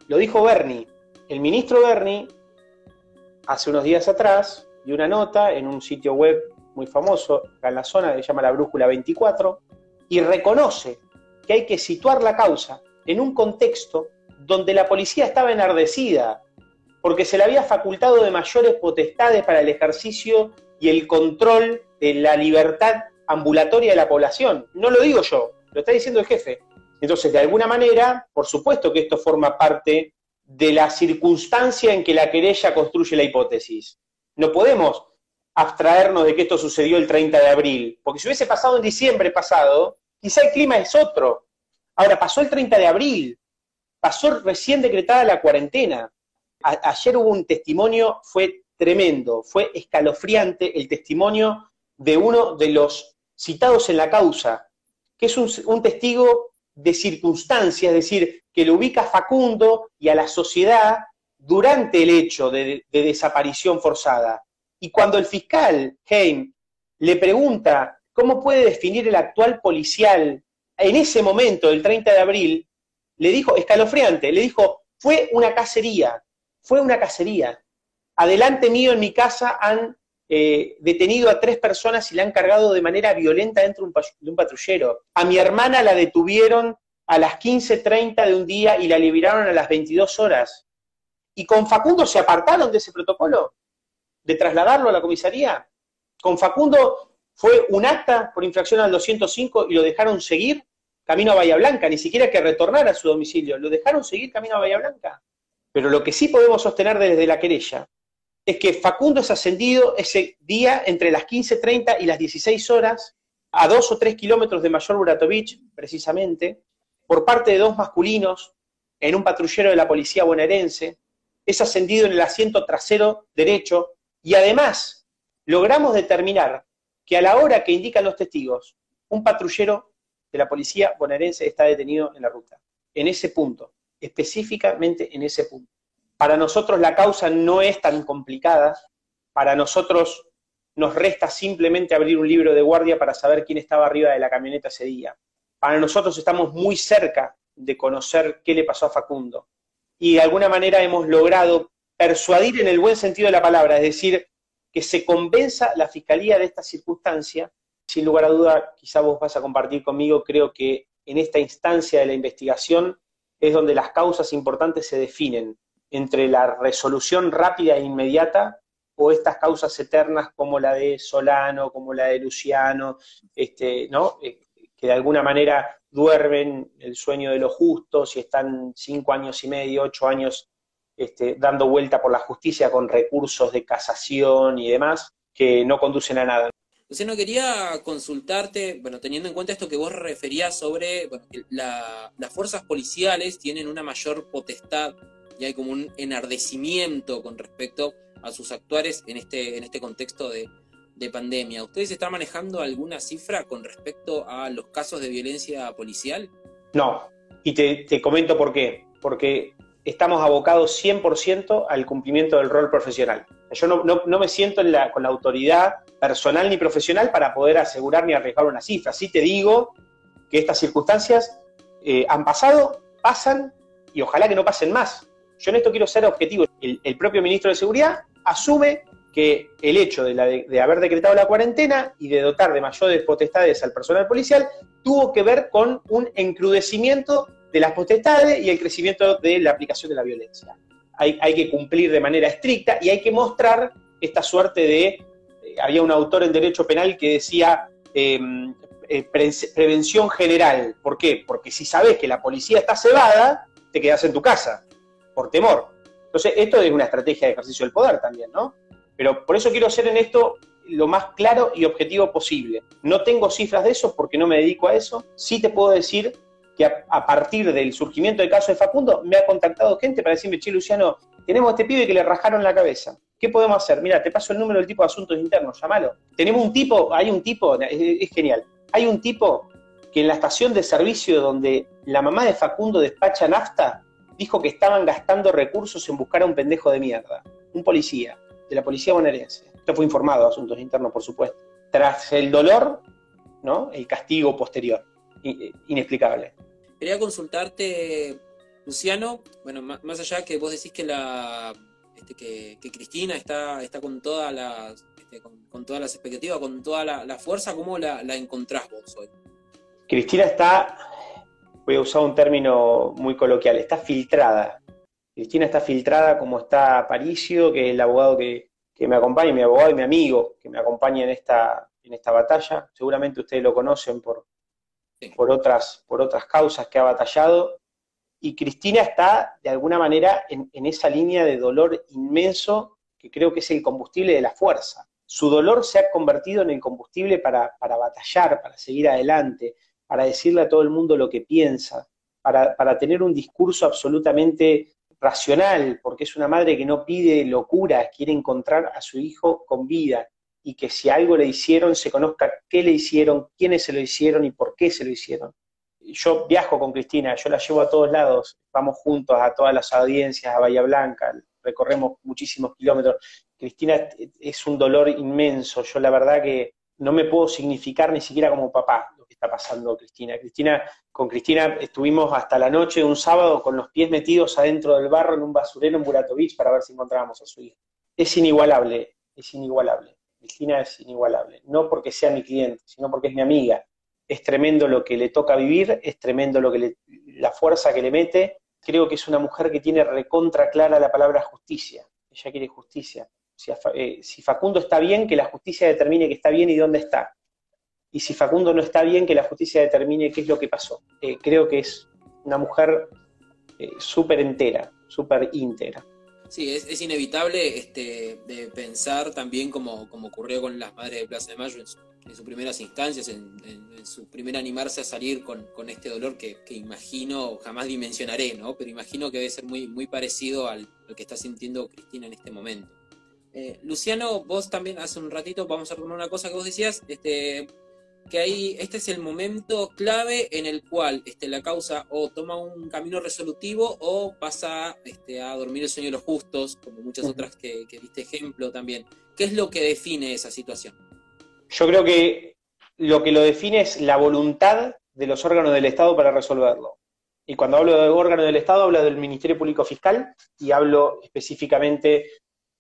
lo dijo Bernie. El ministro Bernie, hace unos días atrás, dio una nota en un sitio web muy famoso, en la zona, que se llama La Brújula 24, y reconoce que hay que situar la causa en un contexto donde la policía estaba enardecida, porque se le había facultado de mayores potestades para el ejercicio y el control de la libertad ambulatoria de la población. No lo digo yo, lo está diciendo el jefe. Entonces, de alguna manera, por supuesto que esto forma parte de la circunstancia en que la querella construye la hipótesis. No podemos abstraernos de que esto sucedió el 30 de abril, porque si hubiese pasado en diciembre pasado, quizá el clima es otro. Ahora, pasó el 30 de abril, pasó recién decretada la cuarentena ayer hubo un testimonio, fue tremendo, fue escalofriante el testimonio de uno de los citados en la causa, que es un, testigo de circunstancia, es decir, que lo ubica a Facundo y a la sociedad durante el hecho de, de desaparición forzada. Y cuando el fiscal Heim le pregunta cómo puede definir el actual policial en ese momento, el 30 de abril, le dijo, escalofriante, le dijo, fue una cacería, fue una cacería. Adelante mío en mi casa han eh, detenido a tres personas y la han cargado de manera violenta dentro de un patrullero. A mi hermana la detuvieron a las 15.30 de un día y la liberaron a las 22 horas. ¿Y con Facundo se apartaron de ese protocolo? ¿De trasladarlo a la comisaría? Con Facundo fue un acta por infracción al 205 y lo dejaron seguir camino a Bahía Blanca, ni siquiera que retornar a su domicilio, lo dejaron seguir camino a Bahía Blanca. Pero lo que sí podemos sostener desde la querella es que Facundo es ascendido ese día entre las 15.30 y las 16 horas, a dos o tres kilómetros de Mayor Buratovich, precisamente, por parte de dos masculinos en un patrullero de la policía bonaerense, es ascendido en el asiento trasero derecho y además logramos determinar que a la hora que indican los testigos, un patrullero de la policía bonaerense está detenido en la ruta, en ese punto, específicamente en ese punto. Para nosotros la causa no es tan complicada, para nosotros nos resta simplemente abrir un libro de guardia para saber quién estaba arriba de la camioneta ese día. Para nosotros estamos muy cerca de conocer qué le pasó a Facundo. Y de alguna manera hemos logrado persuadir en el buen sentido de la palabra, es decir, que se convenza la Fiscalía de esta circunstancia. Sin lugar a duda, quizá vos vas a compartir conmigo, creo que en esta instancia de la investigación es donde las causas importantes se definen entre la resolución rápida e inmediata o estas causas eternas como la de Solano, como la de Luciano, este, ¿no? Eh, que de alguna manera duermen el sueño de los justos y están cinco años y medio, ocho años este, dando vuelta por la justicia con recursos de casación y demás que no conducen a nada. No quería consultarte, bueno, teniendo en cuenta esto que vos referías sobre las fuerzas policiales tienen una mayor potestad y hay como un enardecimiento con respecto a sus actuares en este, en este contexto de, pandemia. ¿Ustedes están manejando alguna cifra con respecto a los casos de violencia policial? No, y te, comento por qué. Porque estamos abocados 100% al cumplimiento del rol profesional. Yo no, me siento con la autoridad personal ni profesional para poder asegurar ni arriesgar una cifra. Sí te digo que estas circunstancias eh, han pasado, pasan y ojalá que no pasen más. Yo en esto quiero ser objetivo. El, propio ministro de Seguridad asume que el hecho de, haber decretado la cuarentena y de dotar de mayores potestades al personal policial tuvo que ver con un encrudecimiento de las potestades y el crecimiento de la aplicación de la violencia. Hay, que cumplir de manera estricta y hay que mostrar esta suerte de... Eh, había un autor en Derecho Penal que decía em, eh, prevención general. ¿Por qué? Porque si sabes que la policía está cebada, te quedas en tu casa por temor. Entonces, esto es una estrategia de ejercicio del poder también, ¿no? Pero por eso quiero ser en esto lo más claro y objetivo posible. No tengo cifras de eso porque no me dedico a eso. Sí te puedo decir que a, partir del surgimiento del caso de Facundo me ha contactado gente para decirme, che, Luciano, tenemos este pibe que le rajaron la cabeza. ¿Qué podemos hacer? Mira, te paso el número del tipo de asuntos internos, llámalo. Tenemos un tipo, hay un tipo, es genial, hay un tipo que en la estación de servicio donde la mamá de Facundo despacha nafta, dijo que estaban gastando recursos en buscar a un pendejo de mierda, un policía, de la policía bonaerense. Esto fue informado Asuntos Internos, por supuesto. Tras el dolor, ¿no? El castigo posterior, eh, inexplicable. Quería consultarte, Luciano, bueno, más allá que vos decís que la este, que, Cristina está, está con todas las este, con, todas las expectativas, con toda la, fuerza, ¿cómo la, la encontrás vos hoy? Cristina está voy a usar un término muy coloquial, está filtrada. Cristina está filtrada como está Aparicio, que es el abogado que, me acompaña, mi abogado y mi amigo que me acompaña en esta, en esta batalla. Seguramente ustedes lo conocen por, por, otras, por otras causas que ha batallado. Y Cristina está, de alguna manera, en, esa línea de dolor inmenso que creo que es el combustible de la fuerza. Su dolor se ha convertido en el combustible para, batallar, para seguir adelante, para decirle a todo el mundo lo que piensa, para, tener un discurso absolutamente racional, porque es una madre que no pide locuras, quiere encontrar a su hijo con vida. y que si algo le hicieron, se conozca qué le hicieron, quiénes se lo hicieron y por qué se lo hicieron. Yo viajo con Cristina, yo la llevo a todos lados, vamos juntos a todas las audiencias, a Bahía Blanca, recorremos muchísimos kilómetros. Cristina es un dolor inmenso, yo la verdad que no me puedo significar ni siquiera como papá lo que está pasando Cristina. Cristina, con Cristina estuvimos hasta la noche de un sábado con los pies metidos adentro del barro en un basurero en Buratovich para ver si encontrábamos a su hija. Es inigualable, es inigualable. Cristina es inigualable, no porque sea mi cliente, sino porque es mi amiga. Es tremendo lo que le toca vivir, es tremendo lo que le, la fuerza que le mete. Creo que es una mujer que tiene recontra clara la palabra justicia. Ella quiere justicia. Si, eh, Facundo está bien, que la justicia determine que está bien y dónde está. Y si Facundo no está bien, que la justicia determine qué es lo que pasó. Eh, creo que es una mujer eh, súper entera, súper íntegra. Sí, es, inevitable este, de pensar también como, ocurrió con las madres de Plaza de Mayo sus primeras instancias, en, su primer animarse a salir con, con este dolor que, que, imagino, jamás dimensionaré, ¿no? Pero imagino que debe ser muy, muy parecido al, al que está sintiendo Cristina en este momento. Eh, Luciano, vos también hace un ratito, vamos a retomar una cosa que vos decías, este, que ahí este es el momento clave en el cual este, la causa o toma un camino resolutivo o pasa este, a dormir el sueño de los justos, como muchas otras que, que diste ejemplo también. ¿Qué es lo que define esa situación? Yo creo que lo que lo define es la voluntad de los órganos del Estado para resolverlo. Y cuando hablo de órganos del Estado, hablo del Ministerio Público Fiscal y hablo específicamente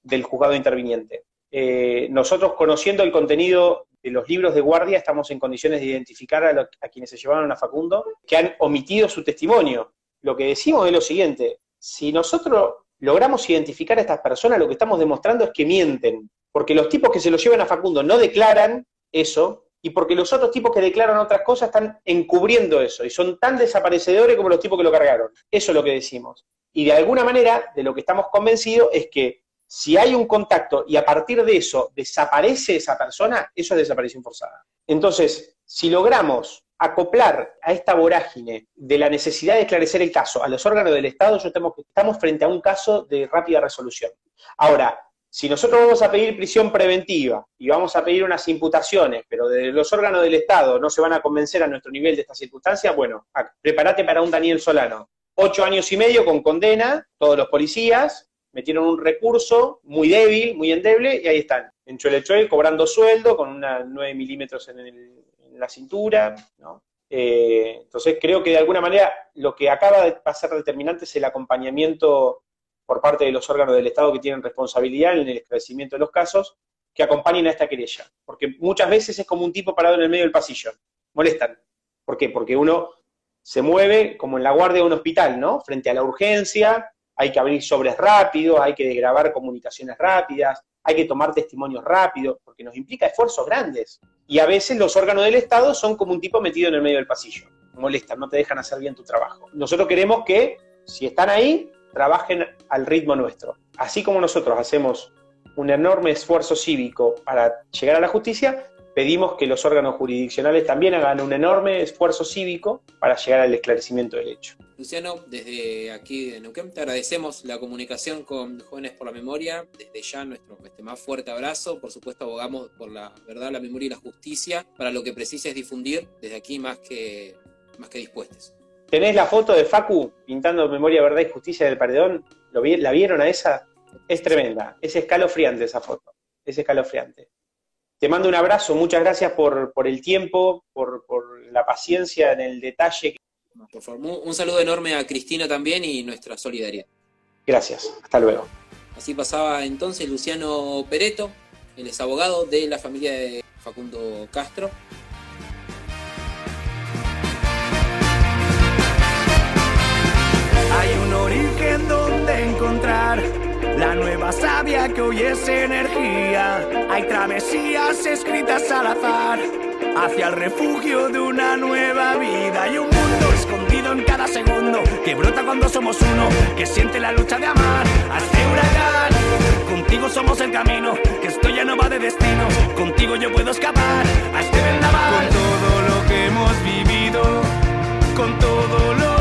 del juzgado interviniente. Eh, nosotros, conociendo el contenido de los libros de guardia, estamos en condiciones de identificar a, quienes se llevaron a Facundo, que han omitido su testimonio. Lo que decimos es lo siguiente, si nosotros logramos identificar a estas personas, lo que estamos demostrando es que mienten, porque los tipos que se lo llevan a Facundo no declaran eso, y porque los otros tipos que declaran otras cosas están encubriendo eso, y son tan desaparecedores como los tipos que lo cargaron. Eso es lo que decimos. Y de alguna manera, de lo que estamos convencidos es que si hay un contacto y a partir de eso desaparece esa persona, eso es desaparición forzada. Entonces, si logramos acoplar a esta vorágine de la necesidad de esclarecer el caso a los órganos del Estado, yo estamos, estamos frente a un caso de rápida resolución. Ahora, si nosotros vamos a pedir prisión preventiva y vamos a pedir unas imputaciones, pero de los órganos del Estado no se van a convencer a nuestro nivel de estas circunstancias, bueno, prepárate para un Daniel Solano. Ocho años y medio con condena, todos los policías, metieron un recurso muy débil, muy endeble, y ahí están, en Cholechoy cobrando sueldo, con una 9 milímetros en, la cintura, eh, entonces creo que de alguna manera lo que acaba de pasar determinante es el acompañamiento por parte de los órganos del Estado que tienen responsabilidad en el esclarecimiento de los casos, que acompañen a esta querella. Porque muchas veces es como un tipo parado en el medio del pasillo. Molestan. ¿Por qué? Porque uno se mueve como en la guardia de un hospital, ¿no? Frente a la urgencia, hay que abrir sobres rápidos, hay que grabar comunicaciones rápidas, hay que tomar testimonios rápidos, porque nos implica esfuerzos grandes. Y a veces los órganos del Estado son como un tipo metido en el medio del pasillo. Molestan, no te dejan hacer bien tu trabajo. Nosotros queremos que, si están ahí, trabajen al ritmo nuestro. Así como nosotros hacemos un enorme esfuerzo cívico para llegar a la justicia, pedimos que los órganos jurisdiccionales también hagan un enorme esfuerzo cívico para llegar al esclarecimiento del hecho. Luciano, desde aquí de Neuquén te agradecemos la comunicación con Jóvenes por la Memoria, desde ya nuestro este, más fuerte abrazo, por supuesto abogamos por la verdad, la memoria y la justicia, para lo que precises difundir, desde aquí más que, más que dispuestos. ¿Tenés la foto de Facu pintando Memoria, Verdad y Justicia del Paredón? ¿Lo ¿La vieron a esa? Es tremenda, es escalofriante esa foto, es escalofriante. Te mando un abrazo, muchas gracias por, el tiempo, por, la paciencia en el detalle. Por favor, un saludo enorme a Cristina también y nuestra solidaridad. Gracias, hasta luego. Así pasaba entonces Luciano Pereto, él es abogado de la familia de Facundo Castro. La nueva sabia que hoy es energía. Hay travesías escritas al azar hacia el refugio de una nueva vida. Hay un mundo escondido en cada segundo que brota cuando somos uno, que siente la lucha de amar este huracán. Contigo somos el camino, que esto ya no va de destino. Contigo yo puedo escapar a este vendaval. Con todo lo que hemos vivido, con todo lo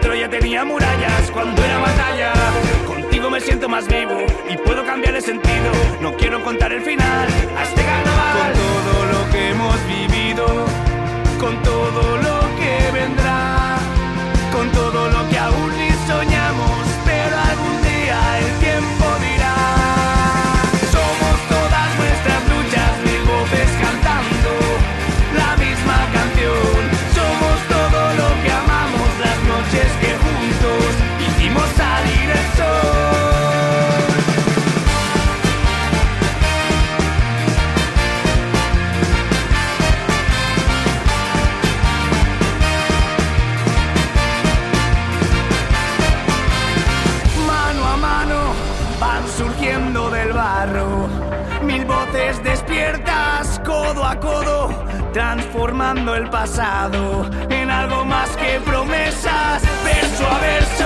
Troya tenía murallas cuando era batalla. Contigo me siento más vivo y puedo cambiar el sentido. No quiero contar el final a este carnaval. Con todo lo que hemos vivido, con todo lo que vendrá, con todo lo que aún ni soñamos, transformando el pasado en algo más que promesas, verso a verso,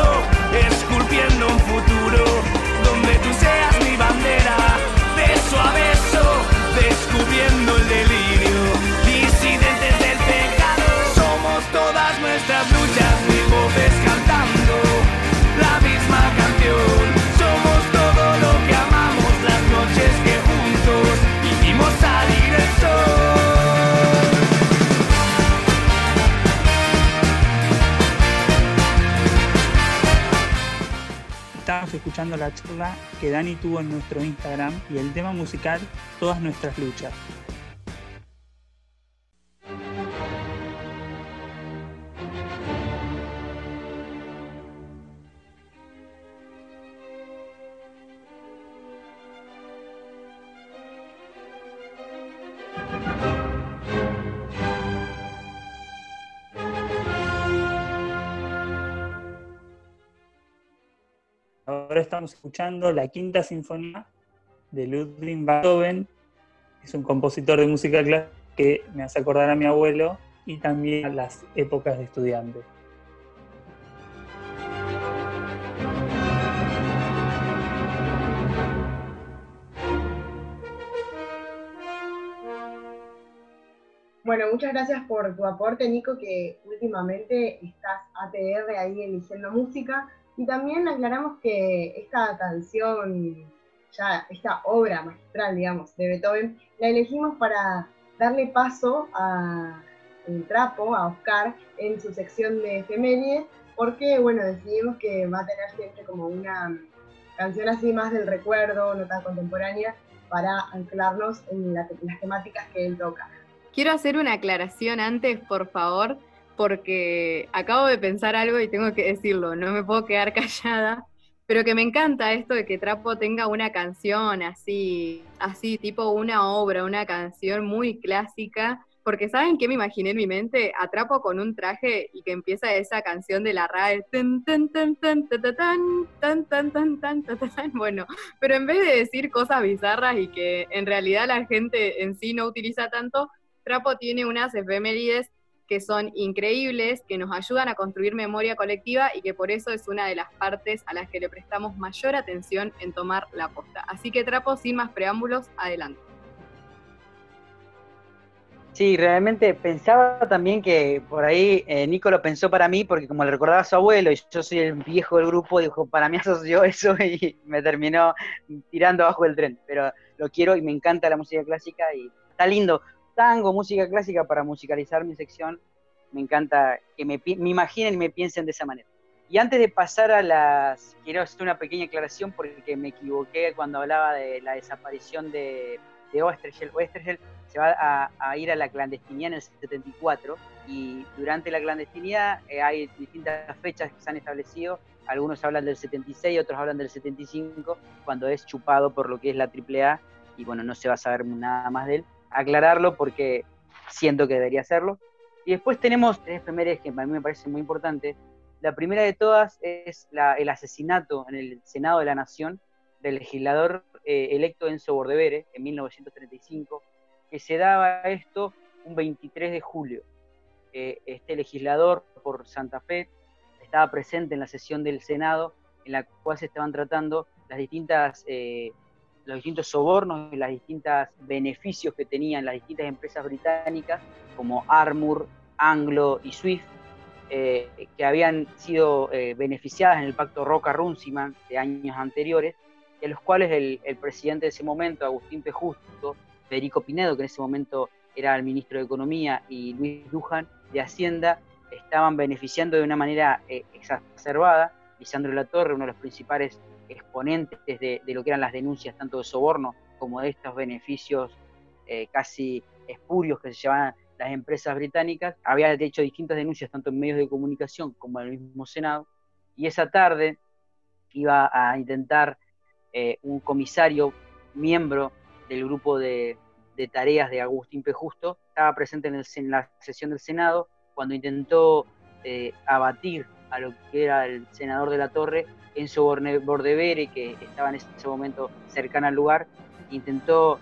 escuchando la charla que Dani tuvo en nuestro Instagram y el tema musical Todas nuestras luchas. Estamos escuchando la quinta sinfonía de Ludwig Beethoven. Es un compositor de música clásica que me hace acordar a mi abuelo y también a las épocas de estudiante. Bueno, muchas gracias por tu aporte, Nico, que últimamente estás ATR ahí eligiendo música. Y también aclaramos que esta canción, ya esta obra magistral, digamos, de Beethoven, la elegimos para darle paso a el trapo, a Oscar, en su sección de efemérides, porque, bueno, decidimos que va a tener siempre como una canción así más del recuerdo, no tan contemporánea, para anclarnos en la- las temáticas que él toca. Quiero hacer una aclaración antes, por favor, porque acabo de pensar algo y tengo que decirlo, no me puedo quedar [LAUGHS] callada, pero que me encanta esto de que Trapo tenga una canción así, así tipo una obra, una canción muy clásica, porque ¿saben qué me imaginé en mi mente? A Trapo con un traje y que empieza esa canción de la RAE, bueno, pero en vez de decir cosas bizarras y que en realidad la gente en sí no utiliza tanto, Trapo tiene unas efemérides que son increíbles, que nos ayudan a construir memoria colectiva y que por eso es una de las partes a las que le prestamos mayor atención en tomar la posta. Así que Trapo, sin más preámbulos, adelante. Sí, realmente pensaba también que por ahí eh, Nico lo pensó para mí, porque como le recordaba a su abuelo y yo soy el viejo del grupo, dijo, para mí asoció [LAUGHS] eso y me terminó tirando abajo del tren. Pero lo quiero y me encanta la música clásica y está lindo. Tango, música clásica para musicalizar mi sección. Me encanta que me, me imaginen y me piensen de esa manera. Y antes de pasar a las... Quiero hacer una pequeña aclaración porque me equivoqué cuando hablaba de la desaparición de, de Oestergel. Oestergel se va a, a ir a la clandestinidad en el 74 y durante la clandestinidad eh, hay distintas fechas que se han establecido. Algunos hablan del 76, otros hablan del 75, cuando es chupado por lo que es la AAA y bueno, no se va a saber nada más de él. Aclararlo porque siento que debería hacerlo. Y después tenemos tres efemérides que para mí me parecen muy importantes. La primera de todas es el asesinato en el Senado de la Nación del legislador eh, electo Enzo Bordevere en 1935, que se daba esto un 23 de julio. Eh, este legislador por Santa Fe estaba presente en la sesión del Senado en la cual se estaban tratando las distintas, eh, los distintos sobornos y los distintos beneficios que tenían las distintas empresas británicas como Armour, Anglo y Swift, eh, que habían sido eh, beneficiadas en el pacto Roca-Runciman de años anteriores, a los cuales el, presidente de ese momento, Agustín P. Justo, Federico Pinedo, que en ese momento era el ministro de Economía, y Luis Luján de Hacienda, estaban beneficiando de una manera eh, exacerbada. Lisandro La Torre, uno de los principales exponentes de, lo que eran las denuncias tanto de soborno como de estos beneficios eh, casi espurios que se llevaban las empresas británicas, había hecho distintas denuncias tanto en medios de comunicación como en el mismo Senado, y esa tarde iba a intentar eh, un comisario, miembro del grupo de, tareas de Agustín P. Justo, estaba presente en la sesión del Senado cuando intentó eh, abatir a lo que era el senador de la Torre, Enzo Bordevere, que estaba en ese momento cercano al lugar, intentó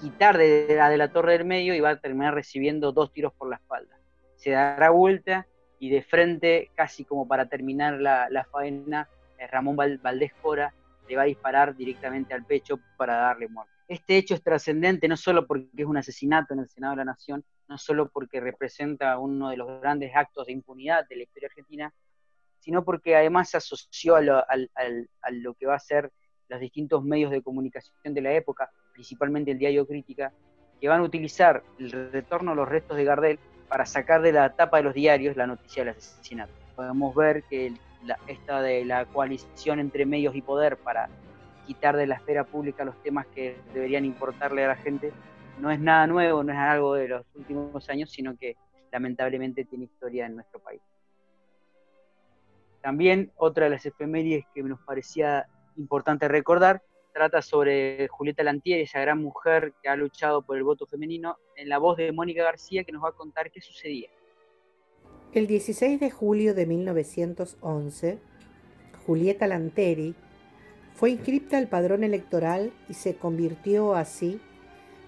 quitar de la de la torre del medio y va a terminar recibiendo dos tiros por la espalda. Se dará vuelta y de frente, casi como para terminar la, la faena, eh, Ramón Valdés Cora le va a disparar directamente al pecho para darle muerte. Este hecho es trascendente no solo porque es un asesinato en el Senado de la Nación, no solo porque representa uno de los grandes actos de impunidad de la historia argentina, sino porque además se asoció a lo, que va a ser los distintos medios de comunicación de la época, principalmente el diario Crítica, que van a utilizar el retorno a los restos de Gardel para sacar de la tapa de los diarios la noticia del asesinato. Podemos ver que la, esta de la coalición entre medios y poder para quitar de la esfera pública los temas que deberían importarle a la gente no es nada nuevo, no es algo de los últimos años, sino que lamentablemente tiene historia en nuestro país. También otra de las efemérides que nos parecía importante recordar trata sobre Julieta Lantier, esa gran mujer que ha luchado por el voto femenino, en la voz de Mónica García, que nos va a contar qué sucedía. El 16 de julio de 1911, Julieta Lanteri fue inscripta al padrón electoral y se convirtió así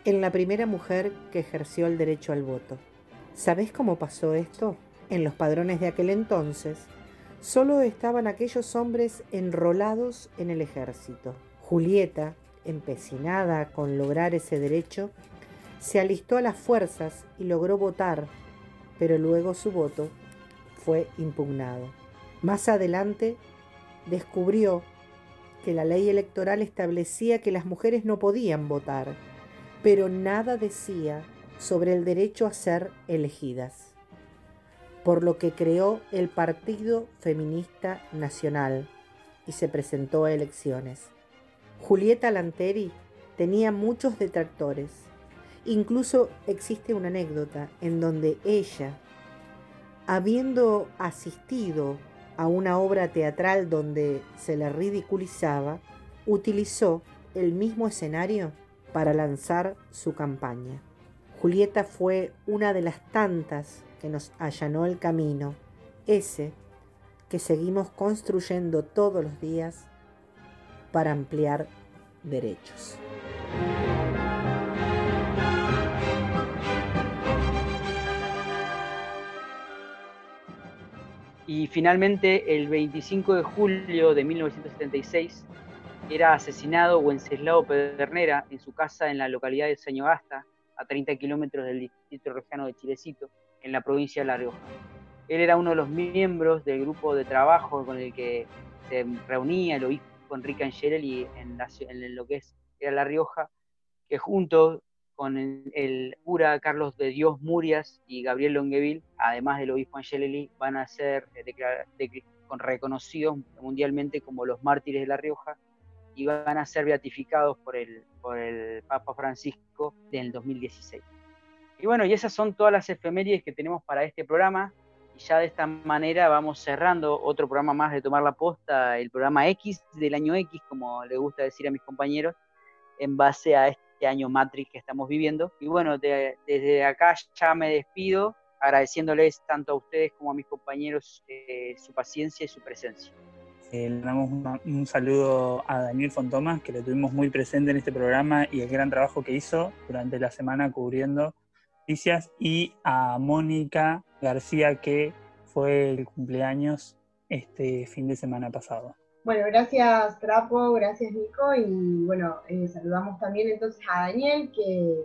en la primera mujer que ejerció el derecho al voto. ¿Sabés cómo pasó esto? En los padrones de aquel entonces, solo estaban aquellos hombres enrolados en el ejército. Julieta, empecinada con lograr ese derecho, se alistó a las fuerzas y logró votar, pero luego su voto fue impugnado. Más adelante descubrió que la ley electoral establecía que las mujeres no podían votar, pero nada decía sobre el derecho a ser elegidas, por lo que creó el Partido Feminista Nacional y se presentó a elecciones. Julieta Lanteri tenía muchos detractores. Incluso existe una anécdota en donde ella, habiendo asistido a una obra teatral donde se le ridiculizaba, utilizó el mismo escenario para lanzar su campaña. Julieta fue una de las tantas que nos allanó el camino, ese que seguimos construyendo todos los días para ampliar derechos. Y finalmente, el 25 de julio de 1976, era asesinado Wenceslao Pedernera en su casa en la localidad de Sañogasta, a 30 kilómetros del distrito regional de Chilecito, en la provincia de La Rioja. Él era uno de los miembros del grupo de trabajo con el que se reunía el obispo Enrique Angelelli en, en lo que es era La Rioja, que junto con el, cura Carlos de Dios Murias y Gabriel Longueville, además del obispo Angelelli, van a ser eh, reconocidos mundialmente como los mártires de La Rioja y van a ser beatificados por el, por el Papa Francisco en el 2016. Y bueno, y esas son todas las efemérides que tenemos para este programa. Y ya de esta manera vamos cerrando otro programa más de Tomar la Posta, el programa X del año X, como le gusta decir a mis compañeros, en base a este año Matrix que estamos viviendo. Y bueno, desde acá ya me despido, agradeciéndoles tanto a ustedes como a mis compañeros eh, su paciencia y su presencia. Eh, le damos un saludo a Daniel Fontomas, que lo tuvimos muy presente en este programa y el gran trabajo que hizo durante la semana cubriendo noticias, y a Mónica García, que fue el cumpleaños este fin de semana pasado. Bueno, gracias Trapo, gracias Nico, y bueno, eh, saludamos también entonces a Daniel, que,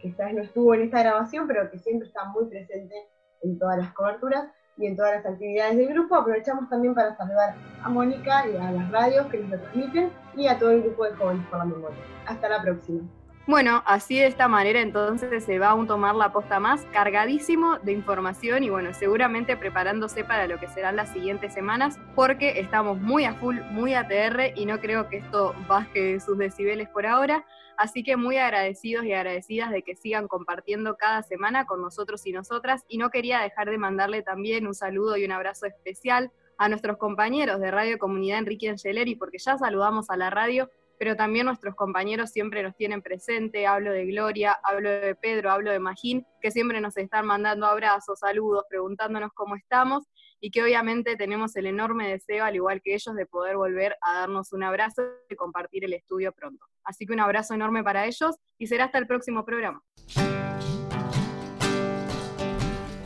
que esta vez no estuvo en esta grabación, pero que siempre está muy presente en todas las coberturas y en todas las actividades del grupo. Aprovechamos también para saludar a Mónica y a las radios que nos lo transmiten y a todo el grupo de Jóvenes por la Memoria. Hasta la próxima. Bueno, así de esta manera entonces se va a un tomar la posta más cargadísimo de información y bueno, seguramente preparándose para lo que serán las siguientes semanas porque estamos muy a full, muy ATR y no creo que esto baje sus decibeles por ahora. Así que muy agradecidos y agradecidas de que sigan compartiendo cada semana con nosotros y nosotras y no quería dejar de mandarle también un saludo y un abrazo especial a nuestros compañeros de Radio Comunidad Enrique Angeleri porque ya saludamos a la radio pero también nuestros compañeros siempre nos tienen presente, hablo de Gloria, hablo de Pedro, hablo de Magín, que siempre nos están mandando abrazos, saludos, preguntándonos cómo estamos y que obviamente tenemos el enorme deseo, al igual que ellos, de poder volver a darnos un abrazo y compartir el estudio pronto. Así que un abrazo enorme para ellos y será hasta el próximo programa.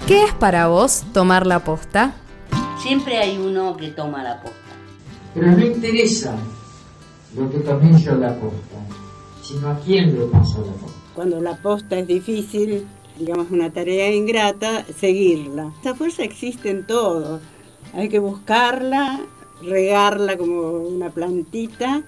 ¿Qué es para vos tomar la posta? Siempre hay uno que toma la posta. Pero no interesa lo que tomé yo la posta, sino a quién le paso la posta. Cuando la posta es difícil, digamos una tarea ingrata, seguirla. Esa fuerza existe en todo. Hay que buscarla, regarla como una plantita.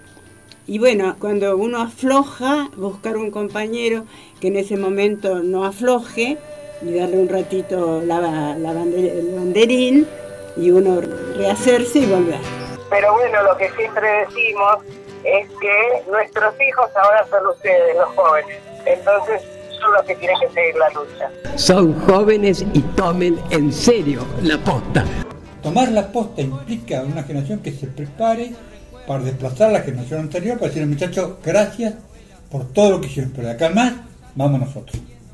Y bueno, cuando uno afloja, buscar un compañero que en ese momento no afloje y darle un ratito la, la el banderín y uno rehacerse y volver. Pero bueno, lo que siempre decimos es que nuestros hijos ahora son ustedes, los jóvenes. Entonces son los que tienen que seguir la lucha. Son jóvenes y tomen en serio la posta. Tomar la posta implica una generación que se prepare para desplazar a la generación anterior, para decirle, muchachos, gracias por todo lo que hicieron, pero de acá más, vamos nosotros.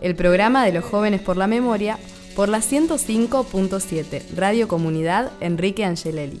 el programa de los jóvenes por la memoria, por la 105.7, Radio Comunidad Enrique Angelelli.